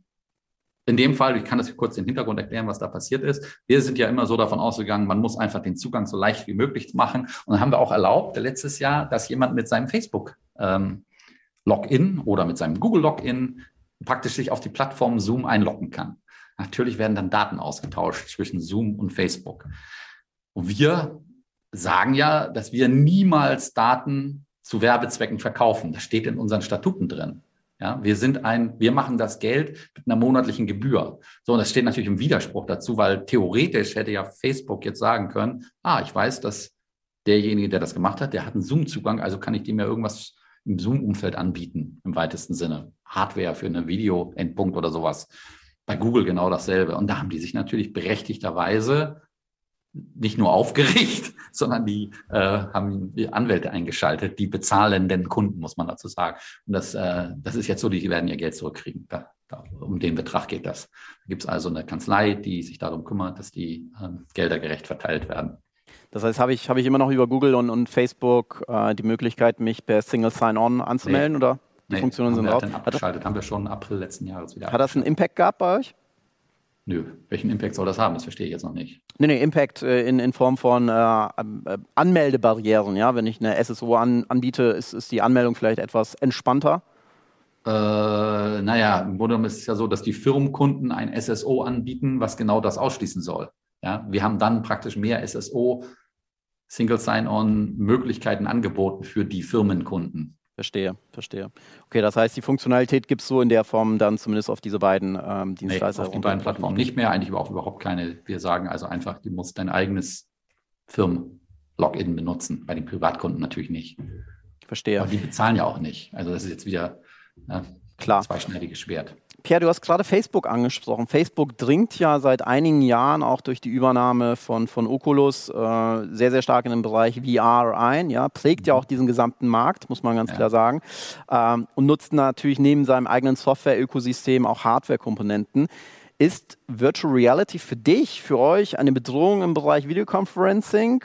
in dem Fall, ich kann das kurz den Hintergrund erklären, was da passiert ist. Wir sind ja immer so davon ausgegangen, man muss einfach den Zugang so leicht wie möglich machen. Und dann haben wir auch erlaubt, letztes Jahr, dass jemand mit seinem Facebook ähm, Login oder mit seinem Google Login praktisch sich auf die Plattform Zoom einloggen kann. Natürlich werden dann Daten ausgetauscht zwischen Zoom und Facebook. Und wir sagen ja, dass wir niemals Daten zu Werbezwecken verkaufen. Das steht in unseren Statuten drin. Ja, wir sind ein, wir machen das Geld mit einer monatlichen Gebühr. So, und das steht natürlich im Widerspruch dazu, weil theoretisch hätte ja Facebook jetzt sagen können, ah, ich weiß, dass derjenige, der das gemacht hat, der hat einen Zoom-Zugang, also kann ich dem ja irgendwas im Zoom-Umfeld anbieten, im weitesten Sinne. Hardware für eine Video-Endpunkt oder sowas. Bei Google genau dasselbe. Und da haben die sich natürlich berechtigterweise nicht nur aufgeregt, sondern die äh, haben die Anwälte eingeschaltet, die bezahlenden Kunden, muss man dazu sagen. Und das, äh, das ist jetzt so, die werden ihr Geld zurückkriegen. Da, da, um den Betrag geht das. Da gibt es also eine Kanzlei, die sich darum kümmert, dass die äh, Gelder gerecht verteilt werden. Das heißt, habe ich, hab ich immer noch über Google und, und Facebook äh, die Möglichkeit, mich per Single Sign-On anzumelden nee. oder die nee, Funktionen sind raus? Abgeschaltet, haben wir schon April letzten Jahres wieder. Hat das einen Impact gehabt bei euch? Nö, welchen Impact soll das haben? Das verstehe ich jetzt noch nicht. Nee, nee, Impact äh, in, in Form von äh, äh Anmeldebarrieren. Ja? Wenn ich eine SSO an, anbiete, ist, ist die Anmeldung vielleicht etwas entspannter? Äh, naja, im Grunde genommen ist es ja so, dass die Firmenkunden ein SSO anbieten, was genau das ausschließen soll. Ja? Wir haben dann praktisch mehr SSO, Single Sign-On, Möglichkeiten angeboten für die Firmenkunden. Verstehe, verstehe. Okay, das heißt, die Funktionalität gibt es so in der Form dann zumindest auf diese beiden ähm, Dienstleister. Nee, auf die beiden Plattformen nicht mehr, eigentlich auch überhaupt keine. Wir sagen also einfach, du musst dein eigenes Firmen-Login benutzen, bei den Privatkunden natürlich nicht. Verstehe. Aber die bezahlen ja auch nicht. Also das ist jetzt wieder ja, Klar. zweischneidiges Schwert. Pierre, du hast gerade Facebook angesprochen. Facebook dringt ja seit einigen Jahren auch durch die Übernahme von, von Oculus äh, sehr, sehr stark in den Bereich VR ein. Ja, prägt ja auch diesen gesamten Markt, muss man ganz ja. klar sagen. Ähm, und nutzt natürlich neben seinem eigenen Software-Ökosystem auch Hardware-Komponenten. Ist Virtual Reality für dich, für euch eine Bedrohung im Bereich Videoconferencing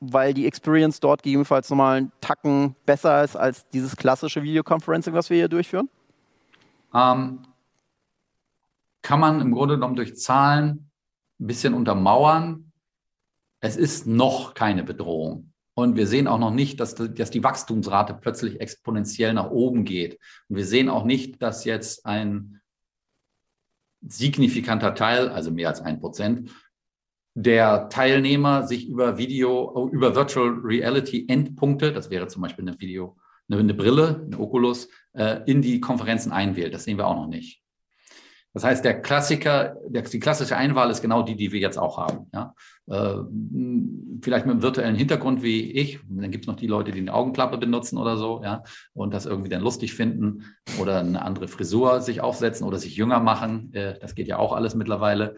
weil die Experience dort gegebenenfalls nochmal einen Tacken besser ist als dieses klassische Videoconferencing, was wir hier durchführen? Ähm, kann man im Grunde genommen durch Zahlen ein bisschen untermauern. Es ist noch keine Bedrohung. Und wir sehen auch noch nicht, dass, dass die Wachstumsrate plötzlich exponentiell nach oben geht. Und wir sehen auch nicht, dass jetzt ein signifikanter Teil, also mehr als ein Prozent, der Teilnehmer sich über Video, über Virtual Reality Endpunkte, das wäre zum Beispiel eine Video, eine, Brille, eine Oculus, äh, in die Konferenzen einwählt. Das sehen wir auch noch nicht. Das heißt, der Klassiker, der, die klassische Einwahl ist genau die, die wir jetzt auch haben. Ja? Äh, vielleicht mit einem virtuellen Hintergrund wie ich. Dann gibt es noch die Leute, die eine Augenklappe benutzen oder so, ja, und das irgendwie dann lustig finden oder eine andere Frisur sich aufsetzen oder sich jünger machen. Äh, das geht ja auch alles mittlerweile.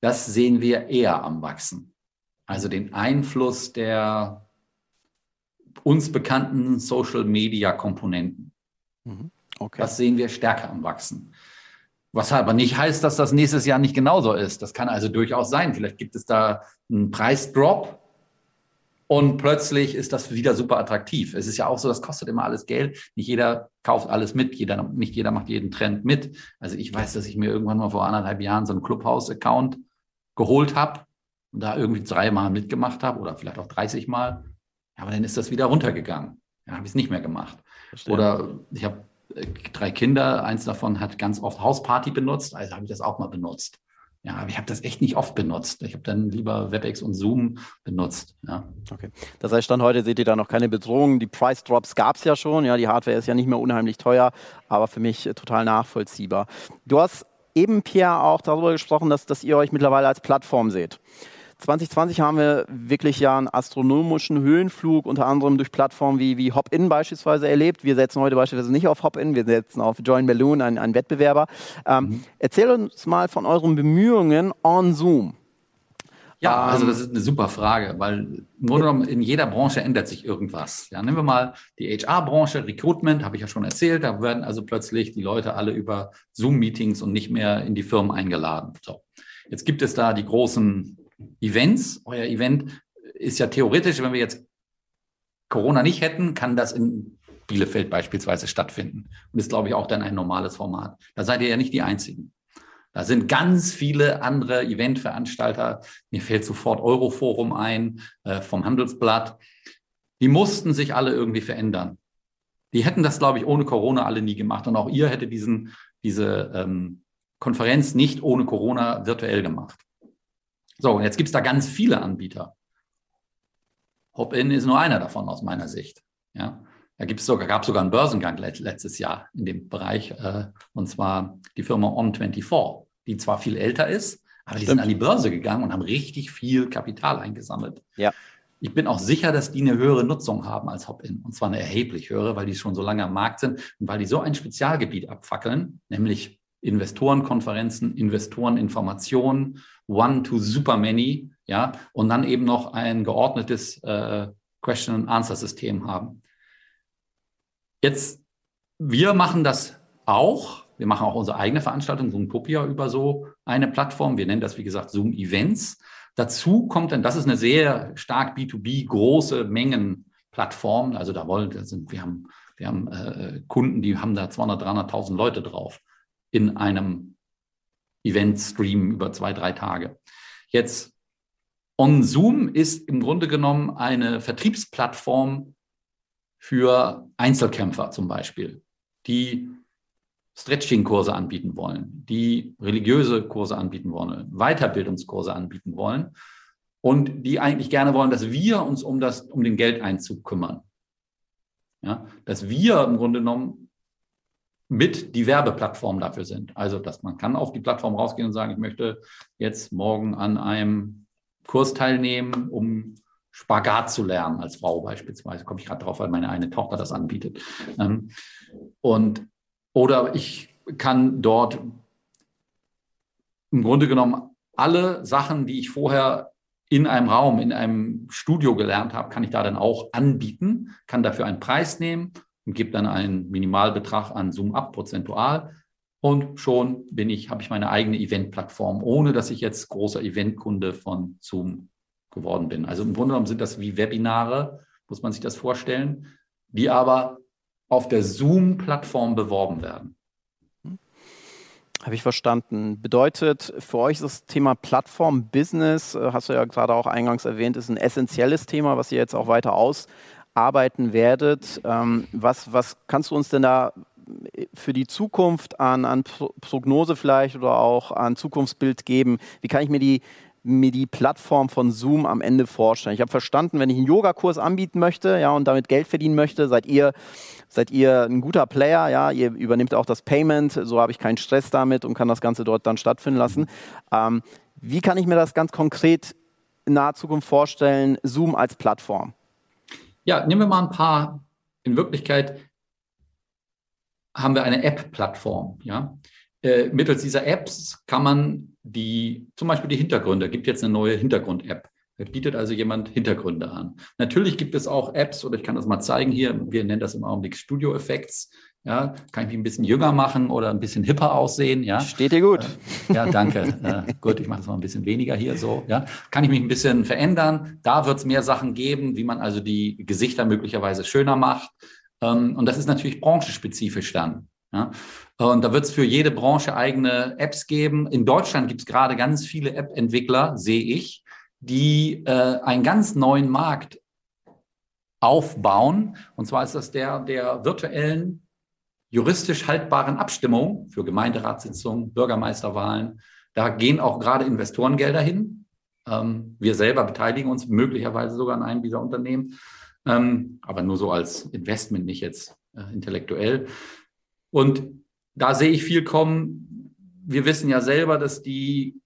Das sehen wir eher am Wachsen. Also den Einfluss der uns bekannten Social Media Komponenten. Mhm. Okay. Das sehen wir stärker am Wachsen. Was aber nicht heißt, dass das nächstes Jahr nicht genauso ist. Das kann also durchaus sein. Vielleicht gibt es da einen Preisdrop und plötzlich ist das wieder super attraktiv. Es ist ja auch so, das kostet immer alles Geld. Nicht jeder kauft alles mit, jeder, nicht jeder macht jeden Trend mit. Also ich weiß, dass ich mir irgendwann mal vor anderthalb Jahren so einen Clubhouse-Account geholt habe und da irgendwie dreimal mitgemacht habe oder vielleicht auch 30 Mal. Aber dann ist das wieder runtergegangen. Dann habe ich es nicht mehr gemacht. Verstehe. Oder ich habe drei Kinder, eins davon hat ganz oft Hausparty benutzt, also habe ich das auch mal benutzt. Ja, aber ich habe das echt nicht oft benutzt. Ich habe dann lieber WebEx und Zoom benutzt. Ja. Okay. Das heißt, dann heute seht ihr da noch keine Bedrohung. Die Price Drops gab es ja schon. Ja, die Hardware ist ja nicht mehr unheimlich teuer, aber für mich äh, total nachvollziehbar. Du hast eben, Pierre, auch darüber gesprochen, dass, dass ihr euch mittlerweile als Plattform seht. 2020 haben wir wirklich ja einen astronomischen Höhenflug, unter anderem durch Plattformen wie, wie Hop-In beispielsweise erlebt. Wir setzen heute beispielsweise nicht auf Hop-In, wir setzen auf Join Balloon, einen, einen Wettbewerber. Ähm, mhm. Erzähl uns mal von euren Bemühungen on Zoom. Ja, also das ist eine super Frage, weil in jeder Branche ändert sich irgendwas. Ja, nehmen wir mal die HR-Branche, Recruitment, habe ich ja schon erzählt. Da werden also plötzlich die Leute alle über Zoom-Meetings und nicht mehr in die Firmen eingeladen. So. Jetzt gibt es da die großen Events. Euer Event ist ja theoretisch, wenn wir jetzt Corona nicht hätten, kann das in Bielefeld beispielsweise stattfinden. Und ist, glaube ich, auch dann ein normales Format. Da seid ihr ja nicht die Einzigen. Da sind ganz viele andere Eventveranstalter. Mir fällt sofort Euroforum ein äh, vom Handelsblatt. Die mussten sich alle irgendwie verändern. Die hätten das, glaube ich, ohne Corona alle nie gemacht. Und auch ihr hättet diesen, diese ähm, Konferenz nicht ohne Corona virtuell gemacht. So, und jetzt gibt es da ganz viele Anbieter. Hop-In ist nur einer davon aus meiner Sicht. Ja, da gibt's sogar, gab es sogar einen Börsengang letztes Jahr in dem Bereich, äh, und zwar die Firma On24, die zwar viel älter ist, aber Stimmt. die sind an die Börse gegangen und haben richtig viel Kapital eingesammelt. Ja. Ich bin auch sicher, dass die eine höhere Nutzung haben als Hop-In. Und zwar eine erheblich höhere, weil die schon so lange am Markt sind und weil die so ein Spezialgebiet abfackeln, nämlich Investorenkonferenzen, Investoreninformationen, One to Super Many, ja, und dann eben noch ein geordnetes äh, Question-and-Answer-System haben. Jetzt, wir machen das auch. Wir machen auch unsere eigene Veranstaltung, Zoomtopia, über so eine Plattform. Wir nennen das, wie gesagt, Zoom Events. Dazu kommt dann, das ist eine sehr stark B2B große Mengenplattform. Also da wollen, sind, wir haben, wir haben äh, Kunden, die haben da 200, 300.000 Leute drauf in einem Event-Stream über zwei, drei Tage. Jetzt On Zoom ist im Grunde genommen eine Vertriebsplattform für Einzelkämpfer zum Beispiel, die Stretching-Kurse anbieten wollen, die religiöse Kurse anbieten wollen, Weiterbildungskurse anbieten wollen und die eigentlich gerne wollen, dass wir uns um, das, um den Geldeinzug kümmern. Ja, dass wir im Grunde genommen mit die Werbeplattform dafür sind. Also, dass man kann auf die Plattform rausgehen und sagen, ich möchte jetzt morgen an einem Kurs teilnehmen, um Spagat zu lernen als Frau beispielsweise. Komme ich gerade drauf, weil meine eine Tochter das anbietet. Ähm, und oder ich kann dort im Grunde genommen alle Sachen, die ich vorher in einem Raum, in einem Studio gelernt habe, kann ich da dann auch anbieten, kann dafür einen Preis nehmen und gebe dann einen Minimalbetrag an Zoom ab, prozentual. Und schon bin ich, habe ich meine eigene Eventplattform, ohne dass ich jetzt großer Eventkunde von Zoom geworden bin. Also im Grunde genommen sind das wie Webinare, muss man sich das vorstellen, die aber auf der Zoom-Plattform beworben werden. Habe ich verstanden. Bedeutet für euch das Thema Plattform-Business, äh, hast du ja gerade auch eingangs erwähnt, ist ein essentielles Thema, was ihr jetzt auch weiter aus, arbeiten werdet. Ähm, was, was kannst du uns denn da für die Zukunft an, an Prognose vielleicht oder auch an Zukunftsbild geben? Wie kann ich mir die mir die Plattform von Zoom am Ende vorstellen? Ich habe verstanden, wenn ich einen Yogakurs anbieten möchte, ja, und damit Geld verdienen möchte, seid ihr, seid ihr ein guter Player, ja, ihr übernimmt auch das Payment, so habe ich keinen Stress damit und kann das Ganze dort dann stattfinden lassen. Ähm, wie kann ich mir das ganz konkret in naher Zukunft vorstellen, Zoom als Plattform? Ja, nehmen wir mal ein paar. In Wirklichkeit haben wir eine App-Plattform. Ja? Äh, mittels dieser Apps kann man die, zum Beispiel die Hintergründe, gibt jetzt eine neue Hintergrund-App. Da bietet also jemand Hintergründe an. Natürlich gibt es auch Apps, oder ich kann das mal zeigen hier, wir nennen das im Augenblick Studio Effects. Ja, kann ich mich ein bisschen jünger machen oder ein bisschen hipper aussehen. Ja. Steht dir gut. Äh, ja, danke. äh, gut, ich mache das mal ein bisschen weniger hier so. Ja. Kann ich mich ein bisschen verändern. Da wird es mehr Sachen geben, wie man also die Gesichter möglicherweise schöner macht. Ähm, und das ist natürlich branchenspezifisch dann. Ja. Und da wird es für jede Branche eigene Apps geben. In Deutschland gibt es gerade ganz viele App-Entwickler, sehe ich, die äh, einen ganz neuen Markt aufbauen. Und zwar ist das der der virtuellen, juristisch haltbaren Abstimmung für Gemeinderatssitzungen, Bürgermeisterwahlen. Da gehen auch gerade Investorengelder hin. Ähm, wir selber beteiligen uns möglicherweise sogar an einem dieser Unternehmen, ähm, aber nur so als Investment, nicht jetzt äh, intellektuell. Und da sehe ich viel kommen. Wir wissen ja selber, dass die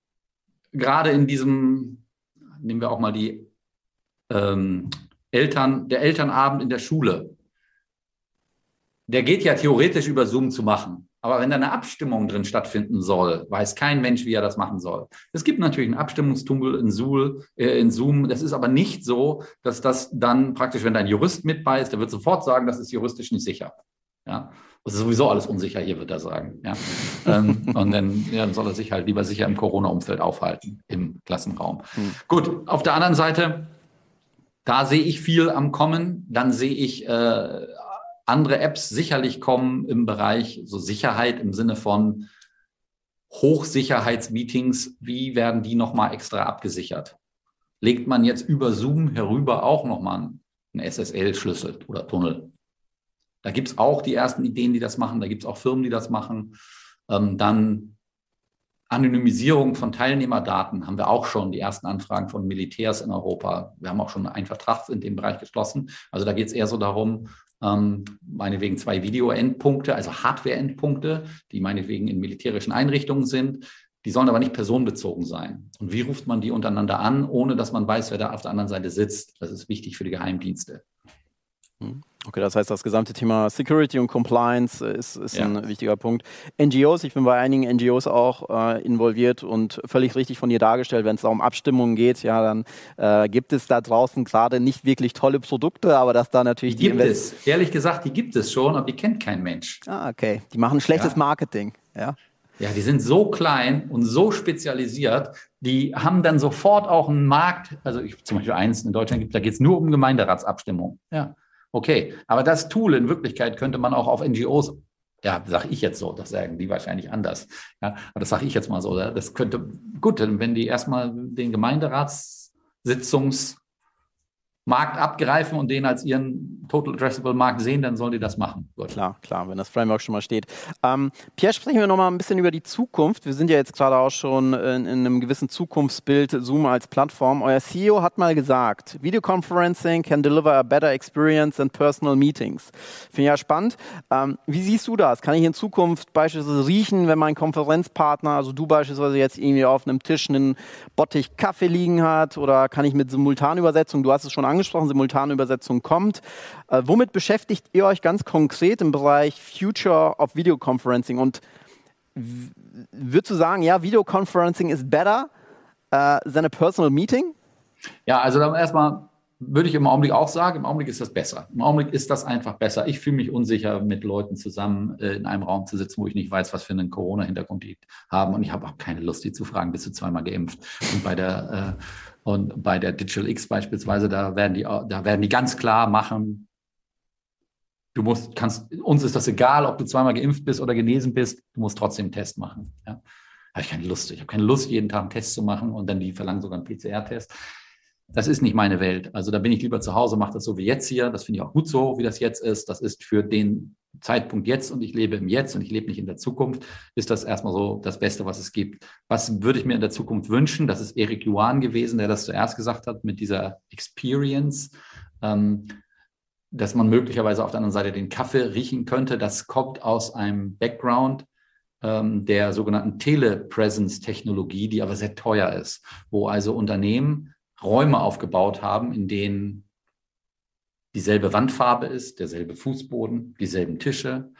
gerade in diesem, nehmen wir auch mal die ähm, Eltern, der Elternabend in der Schule, der geht ja theoretisch über Zoom zu machen. Aber wenn da eine Abstimmung drin stattfinden soll, weiß kein Mensch, wie er das machen soll. Es gibt natürlich ein Abstimmungstool in, Zoom, äh, in Zoom. Das ist aber nicht so, dass das dann praktisch, wenn dein Jurist mit bei ist, der wird sofort sagen, das ist juristisch nicht sicher. Ja. Das ist sowieso alles unsicher hier, wird er sagen. Ja. ähm, und dann, ja, dann soll er sich halt lieber sicher im Corona-Umfeld aufhalten, im Klassenraum. Hm. Gut, auf der anderen Seite, da sehe ich viel am Kommen. Dann sehe ich äh, andere Apps sicherlich kommen im Bereich so Sicherheit im Sinne von Hochsicherheitsmeetings. Wie werden die nochmal extra abgesichert? Legt man jetzt über Zoom herüber auch nochmal einen SSL-Schlüssel oder Tunnel? Da gibt es auch die ersten Ideen, die das machen. Da gibt es auch Firmen, die das machen. Ähm, dann Anonymisierung von Teilnehmerdaten haben wir auch schon die ersten Anfragen von Militärs in Europa. Wir haben auch schon einen Vertrag in dem Bereich geschlossen. Also da geht es eher so darum, ähm, meinetwegen zwei Video-Endpunkte, also Hardware-Endpunkte, die meinetwegen in militärischen Einrichtungen sind. Die sollen aber nicht personenbezogen sein. Und wie ruft man die untereinander an, ohne dass man weiß, wer da auf der anderen Seite sitzt? Das ist wichtig für die Geheimdienste. Hm. Okay, das heißt, das gesamte Thema Security und Compliance äh, ist, ist ja. ein wichtiger Punkt. NGOs, ich bin bei einigen NGOs auch äh, involviert und völlig richtig von dir dargestellt, wenn es um Abstimmungen geht, ja, dann äh, gibt es da draußen gerade nicht wirklich tolle Produkte, aber dass da natürlich die. Die gibt es, ehrlich gesagt, die gibt es schon, aber die kennt kein Mensch. Ah, okay. Die machen schlechtes ja. Marketing, ja. Ja, die sind so klein und so spezialisiert, die haben dann sofort auch einen Markt, also ich, zum Beispiel eins in Deutschland gibt, da geht es nur um Gemeinderatsabstimmung. Ja. Okay, aber das Tool in Wirklichkeit könnte man auch auf NGOs, ja, sage ich jetzt so, das sagen die wahrscheinlich anders. Ja, aber das sage ich jetzt mal so. Das könnte, gut, wenn die erstmal den Gemeinderatssitzungs Markt abgreifen und den als ihren Total Addressable Markt sehen, dann sollen die das machen. Gut. Klar, klar, wenn das Framework schon mal steht. Ähm, Pierre, sprechen wir nochmal ein bisschen über die Zukunft. Wir sind ja jetzt gerade auch schon in, in, einem gewissen Zukunftsbild, Zoom als Plattform. Euer CEO hat mal gesagt, Videoconferencing can deliver a better experience than personal meetings. Finde ich ja spannend. Ähm, wie siehst du das? Kann ich in Zukunft beispielsweise riechen, wenn mein Konferenzpartner, also du beispielsweise jetzt irgendwie auf einem Tisch einen Bottich Kaffee liegen hat oder kann ich mit Simultanübersetzung, du hast es schon angesprochen, angesprochen, simultane Übersetzung kommt. Äh, womit beschäftigt ihr euch ganz konkret im Bereich Future of Video Conferencing? Und würdest du sagen, ja, Video Conferencing is better uh, than a personal meeting? Ja, also dann erstmal würde ich im Augenblick auch sagen, im Augenblick ist das besser. Im Augenblick ist das einfach besser. Ich fühle mich unsicher, mit Leuten zusammen äh, in einem Raum zu sitzen, wo ich nicht weiß, was für einen Corona-Hintergrund die haben. Und ich habe auch keine Lust, die zu fragen, bist du zweimal geimpft? Und bei der äh, und bei der Digital X beispielsweise, da werden die, da werden die ganz klar machen, du musst, kannst, uns ist das egal, ob du zweimal geimpft bist oder genesen bist, du musst trotzdem einen Test machen. Ja? Habe ich keine Lust. Ich habe keine Lust, jeden Tag einen Test zu machen und dann die verlangen sogar einen PCR-Test. Das ist nicht meine Welt. Also da bin ich lieber zu Hause, mache das so wie jetzt hier. Das finde ich auch gut so, wie das jetzt ist. Das ist für den Zeitpunkt jetzt und ich lebe im Jetzt und ich lebe nicht in der Zukunft, ist das erstmal so das Beste, was es gibt. Was würde ich mir in der Zukunft wünschen? Das ist Erik Juan gewesen, der das zuerst gesagt hat mit dieser Experience. Ähm, dass man möglicherweise auf der anderen Seite den Kaffee riechen könnte. Das kommt aus einem Background ähm, der sogenannten Telepresence-Technologie, die aber sehr teuer ist, wo also Unternehmen Räume aufgebaut haben, in denen dieselbe Wandfarbe ist, derselbe Fußboden, dieselben Tische,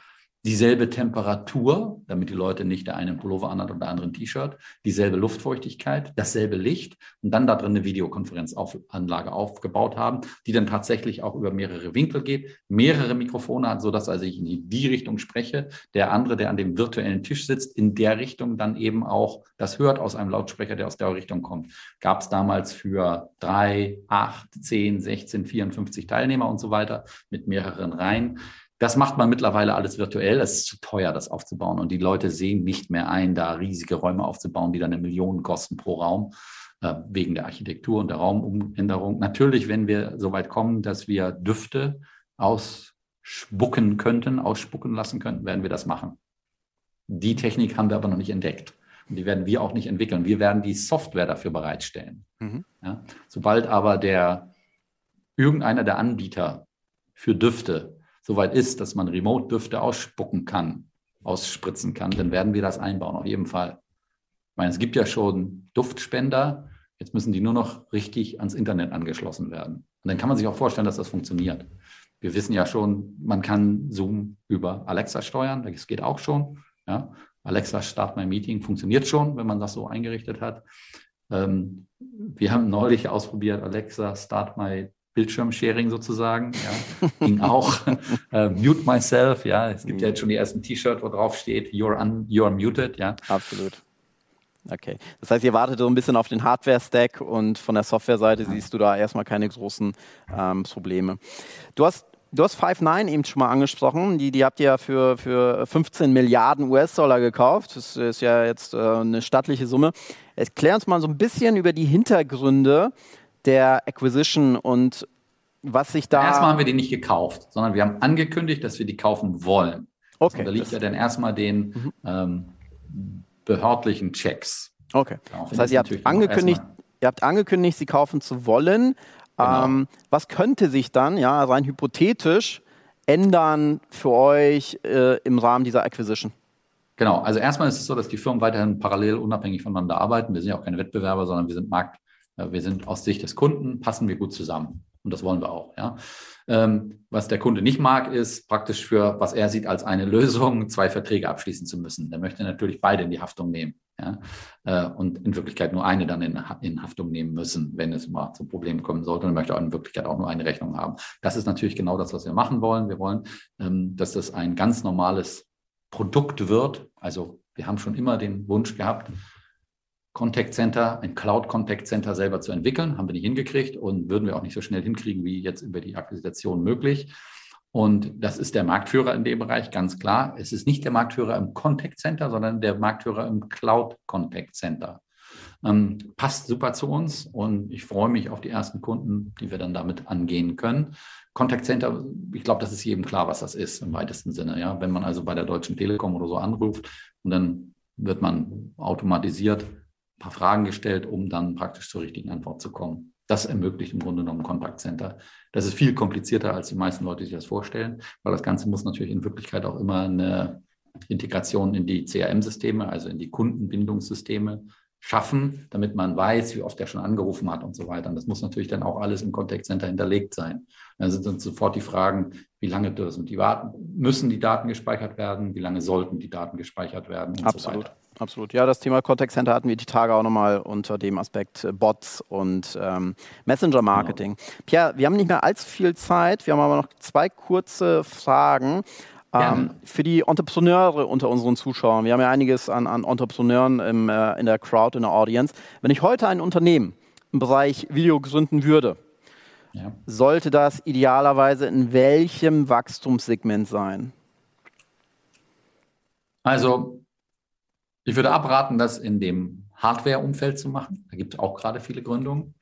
dieselbe Temperatur, damit die Leute nicht der eine einen Pullover anhat und der andere ein T-Shirt, dieselbe Luftfeuchtigkeit, dasselbe Licht und dann da drin eine Videokonferenzanlage aufgebaut haben, die dann tatsächlich auch über mehrere Winkel geht, mehrere Mikrofone hat, sodass also ich in die, die Richtung spreche, der andere, der an dem virtuellen Tisch sitzt, in der Richtung dann eben auch das hört aus einem Lautsprecher, der aus der Richtung kommt. Gab es damals für drei, acht, zehn, 16, 54 Teilnehmer und so weiter mit mehreren Reihen. Das macht man mittlerweile alles virtuell. Es ist zu teuer, das aufzubauen. Und die Leute sehen nicht mehr ein, da riesige Räume aufzubauen, die dann eine Million kosten pro Raum, äh, wegen der Architektur und der Raumumänderung. Natürlich, wenn wir so weit kommen, dass wir Düfte ausspucken könnten, ausspucken lassen könnten, werden wir das machen. Die Technik haben wir aber noch nicht entdeckt. Und die werden wir auch nicht entwickeln. Wir werden die Software dafür bereitstellen. Mhm. Ja? Sobald aber der irgendeiner der Anbieter für Düfte soweit ist, dass man Remote-Düfte ausspucken kann, ausspritzen kann, dann werden wir das einbauen, auf jeden Fall. Ich meine, es gibt ja schon Duftspender, jetzt müssen die nur noch richtig ans Internet angeschlossen werden. Und dann kann man sich auch vorstellen, dass das funktioniert. Wir wissen ja schon, man kann Zoom über Alexa steuern, das geht auch schon. Ja. Alexa, start my meeting, funktioniert schon, wenn man das so eingerichtet hat. Ähm, wir haben neulich ausprobiert, Alexa, start my Bildschirmsharing sozusagen, ja, ging auch. äh, mute myself, ja. Es gibt ja jetzt schon die ersten T-Shirts, wo drauf steht, you're, un, you're muted, ja. Absolut. Okay. Das heißt, ihr wartet so ein bisschen auf den Hardware-Stack und von der Software-Seite ja. siehst du da erstmal keine großen ähm, Probleme. Du hast Du hast Five9 eben schon mal angesprochen. Die, die habt ihr ja für, für 15 Milliarden US-Dollar gekauft. Das ist ja jetzt äh, eine stattliche Summe. Erklär uns mal so ein bisschen über die Hintergründe der Acquisition und was sich da. Erstmal haben wir die nicht gekauft, sondern wir haben angekündigt, dass wir die kaufen wollen. Okay. Da liegt ja dann erstmal den mhm. ähm, behördlichen Checks. Okay. Das heißt, ihr habt, angekündigt, ihr habt angekündigt, sie kaufen zu wollen. Genau. Ähm, was könnte sich dann, ja, rein hypothetisch, ändern für euch äh, im Rahmen dieser Acquisition? Genau, also erstmal ist es so, dass die Firmen weiterhin parallel unabhängig voneinander arbeiten. Wir sind ja auch keine Wettbewerber, sondern wir sind Markt, wir sind aus Sicht des Kunden, passen wir gut zusammen. Und das wollen wir auch. Ja. Ähm, was der Kunde nicht mag, ist praktisch für, was er sieht als eine Lösung, zwei Verträge abschließen zu müssen. Der möchte natürlich beide in die Haftung nehmen. Ja. Äh, und in Wirklichkeit nur eine dann in, in Haftung nehmen müssen, wenn es mal zu Problemen kommen sollte. Und möchte auch in Wirklichkeit auch nur eine Rechnung haben. Das ist natürlich genau das, was wir machen wollen. Wir wollen, ähm, dass das ein ganz normales Produkt wird. Also wir haben schon immer den Wunsch gehabt, Contact Center, ein Cloud Contact Center selber zu entwickeln. Haben wir nicht hingekriegt und würden wir auch nicht so schnell hinkriegen wie jetzt über die Akquisition möglich. Und das ist der Marktführer in dem Bereich, ganz klar. Es ist nicht der Marktführer im Contact Center, sondern der Marktführer im Cloud Contact Center. Ähm, passt super zu uns und ich freue mich auf die ersten Kunden, die wir dann damit angehen können. Contact Center, ich glaube, das ist jedem klar, was das ist im weitesten Sinne. Ja, wenn man also bei der Deutschen Telekom oder so anruft und dann wird man automatisiert paar Fragen gestellt, um dann praktisch zur richtigen Antwort zu kommen. Das ermöglicht im Grunde genommen Contact Center. Das ist viel komplizierter, als die meisten Leute sich das vorstellen, weil das Ganze muss natürlich in Wirklichkeit auch immer eine Integration in die CRM-Systeme, also in die Kundenbindungssysteme schaffen, damit man weiß, wie oft er schon angerufen hat und so weiter. Und das muss natürlich dann auch alles im Contact Center hinterlegt sein. Dann sind dann sofort die Fragen, wie lange dürfen die Daten, müssen die Daten gespeichert werden, wie lange sollten die Daten gespeichert werden und Absolut. so weiter. Absolut. Ja, das Thema Contact Center hatten wir die Tage auch nochmal unter dem Aspekt äh, Bots und ähm, Messenger Marketing. Genau. Pierre, wir haben nicht mehr allzu viel Zeit. Wir haben aber noch zwei kurze Fragen. Ähm, für die Entrepreneure unter unseren Zuschauern, wir haben ja einiges an, an Entrepreneuren im, äh, in der Crowd, in der Audience. Wenn ich heute ein Unternehmen im Bereich Video gründen würde, ja. sollte das idealerweise in welchem Wachstumssegment sein? Also ich würde abraten, das in dem Hardware-Umfeld zu machen. Da gibt es auch gerade viele Gründungen.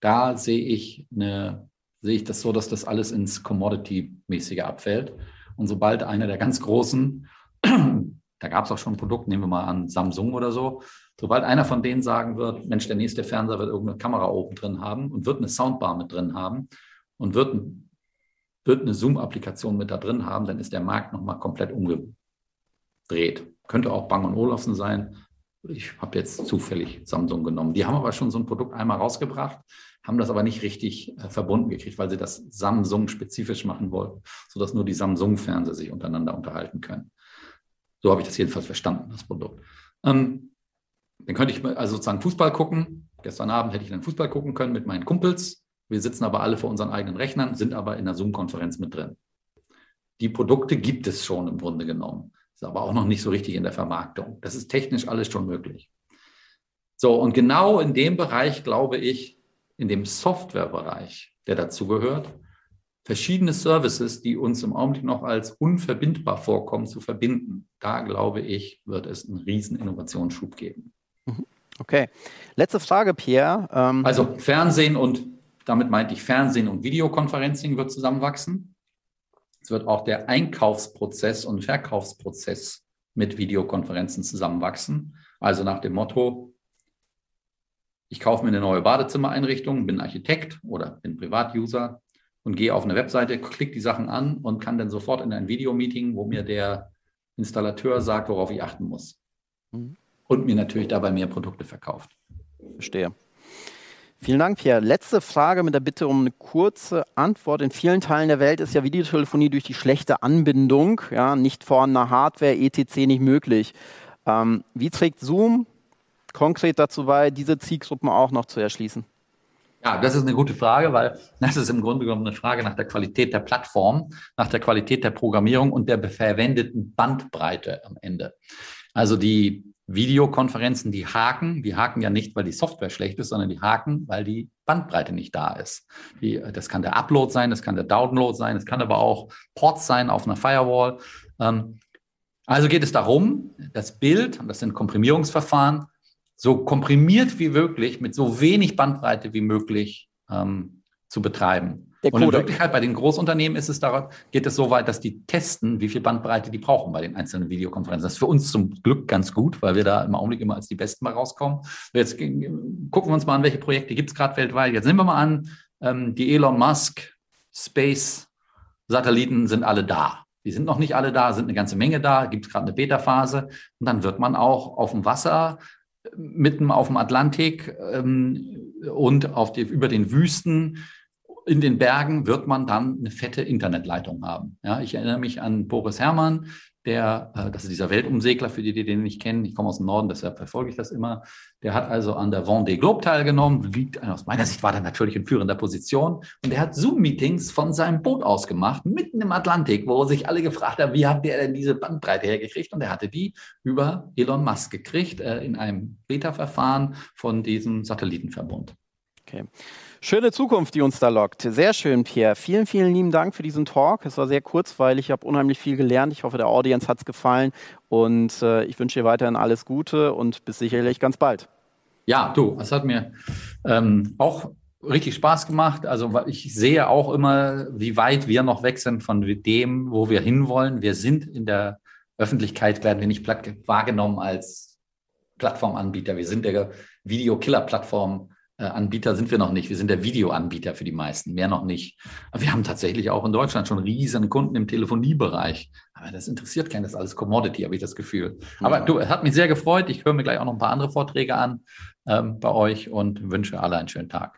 Da sehe ich, eine, sehe ich das so, dass das alles ins Commodity-mäßige abfällt Und sobald einer der ganz großen, da gab es auch schon ein Produkt, nehmen wir mal an Samsung oder so, sobald einer von denen sagen wird, Mensch, der nächste Fernseher wird irgendeine Kamera oben drin haben und wird eine Soundbar mit drin haben und wird, wird eine Zoom-Applikation mit da drin haben, dann ist der Markt nochmal komplett umgedreht. Könnte auch Bang Olufsen sein. Ich habe jetzt zufällig Samsung genommen. Die haben aber schon so ein Produkt einmal rausgebracht, haben das aber nicht richtig äh, verbunden gekriegt, weil sie das Samsung spezifisch machen wollten, sodass nur die Samsung-Fernseher sich untereinander unterhalten können. So habe ich das jedenfalls verstanden, das Produkt. Ähm, dann könnte ich also sozusagen Fußball gucken. Gestern Abend hätte ich dann Fußball gucken können mit meinen Kumpels. Wir sitzen aber alle vor unseren eigenen Rechnern, sind aber in der Zoom-Konferenz mit drin. Die Produkte gibt es schon im Grunde genommen, ist aber auch noch nicht so richtig in der Vermarktung. Das ist technisch alles schon möglich. So, und genau in dem Bereich, glaube ich, in dem Softwarebereich, der dazugehört, verschiedene Services, die uns im Augenblick noch als unverbindbar vorkommen, zu verbinden. Da, glaube ich, wird es einen riesen Innovationsschub geben. Mhm. Okay. Letzte Frage, Pierre. Ähm also Fernsehen und, damit meinte ich Fernsehen und Videokonferencing wird zusammenwachsen. Es wird auch der Einkaufsprozess und Verkaufsprozess mit Videokonferenzen zusammenwachsen. Also nach dem Motto, ich kaufe mir eine neue Badezimmereinrichtung, bin Architekt oder bin Privatuser und gehe auf eine Webseite, klicke die Sachen an und kann dann sofort in ein Videomeeting, wo mir der Installateur sagt, worauf ich achten muss. Mhm. Und mir natürlich dabei mehr Produkte verkauft. Verstehe. Vielen Dank, Pierre. Letzte Frage mit der Bitte um eine kurze Antwort. In vielen Teilen der Welt ist ja Videotelefonie durch die schlechte Anbindung, ja, nicht vorhandener Hardware, etc. nicht möglich. Ähm, wie trägt Zoom konkret dazu bei, diese Zielgruppen auch noch zu erschließen? Ja, das ist eine gute Frage, weil das ist im Grunde genommen eine Frage nach der Qualität der Plattform, nach der Qualität der Programmierung und der verwendeten Bandbreite am Ende. Also die Videokonferenzen, die haken, die haken ja nicht, weil die Software schlecht ist, sondern die haken, weil die Bandbreite nicht da ist. Die, das kann der Upload sein, das kann der Download sein, es kann aber auch Ports sein auf einer Firewall. Ähm, also geht es darum, das Bild, und das sind Komprimierungsverfahren, so komprimiert wie möglich, mit so wenig Bandbreite wie möglich ähm, zu betreiben. Und in Wirklichkeit bei den Großunternehmen ist es daran, geht es so weit, dass die testen, wie viel Bandbreite die brauchen bei den einzelnen Videokonferenzen. Das ist für uns zum Glück ganz gut, weil wir da im Augenblick immer als die Besten mal rauskommen. Jetzt gucken wir uns mal an, welche Projekte gibt es gerade weltweit. Jetzt nehmen wir mal an, ähm, die Elon Musk Space Satelliten sind alle da. Die sind noch nicht alle da, sind eine ganze Menge da, gibt es gerade eine Beta-Phase. Und dann wird man auch auf dem Wasser mitten auf dem Atlantik ähm, und auf die, über den Wüsten in den Bergen wird man dann eine fette Internetleitung haben. Ja, ich erinnere mich an Boris Herrmann, der, äh, das ist dieser Weltumsegler, für die, die den nicht kennen, ich komme aus dem Norden, deshalb verfolge ich das immer. Der hat also an der Vendée Globe teilgenommen, liegt, aus meiner Sicht war der natürlich in führender Position und der hat Zoom-Meetings von seinem Boot aus gemacht, mitten im Atlantik, wo sich alle gefragt haben, wie hat der denn diese Bandbreite hergekriegt? Und er hatte die über Elon Musk gekriegt, äh, in einem Beta-Verfahren von diesem Satellitenverbund. Okay. Schöne Zukunft, die uns da lockt. Sehr schön, Pierre. Vielen, vielen lieben Dank für diesen Talk. Es war sehr kurzweilig. Ich habe unheimlich viel gelernt. Ich hoffe, der Audience hat es gefallen. Und äh, ich wünsche dir weiterhin alles Gute und bis sicherlich ganz bald. Ja, du, es hat mir ähm, auch richtig Spaß gemacht. Also ich sehe auch immer, wie weit wir noch weg sind von dem, wo wir hinwollen. Wir sind in der Öffentlichkeit, werden wir nicht wahrgenommen als Plattformanbieter. Wir sind der Video-Killer-Plattform Anbieter sind wir noch nicht. Wir sind der Videoanbieter für die meisten, mehr noch nicht. Aber wir haben tatsächlich auch in Deutschland schon riesige Kunden im Telefoniebereich. Aber das interessiert keinen, das ist alles Commodity, habe ich das Gefühl. Aber ja. du, es hat mich sehr gefreut. Ich höre mir gleich auch noch ein paar andere Vorträge an ähm, bei euch und wünsche alle einen schönen Tag.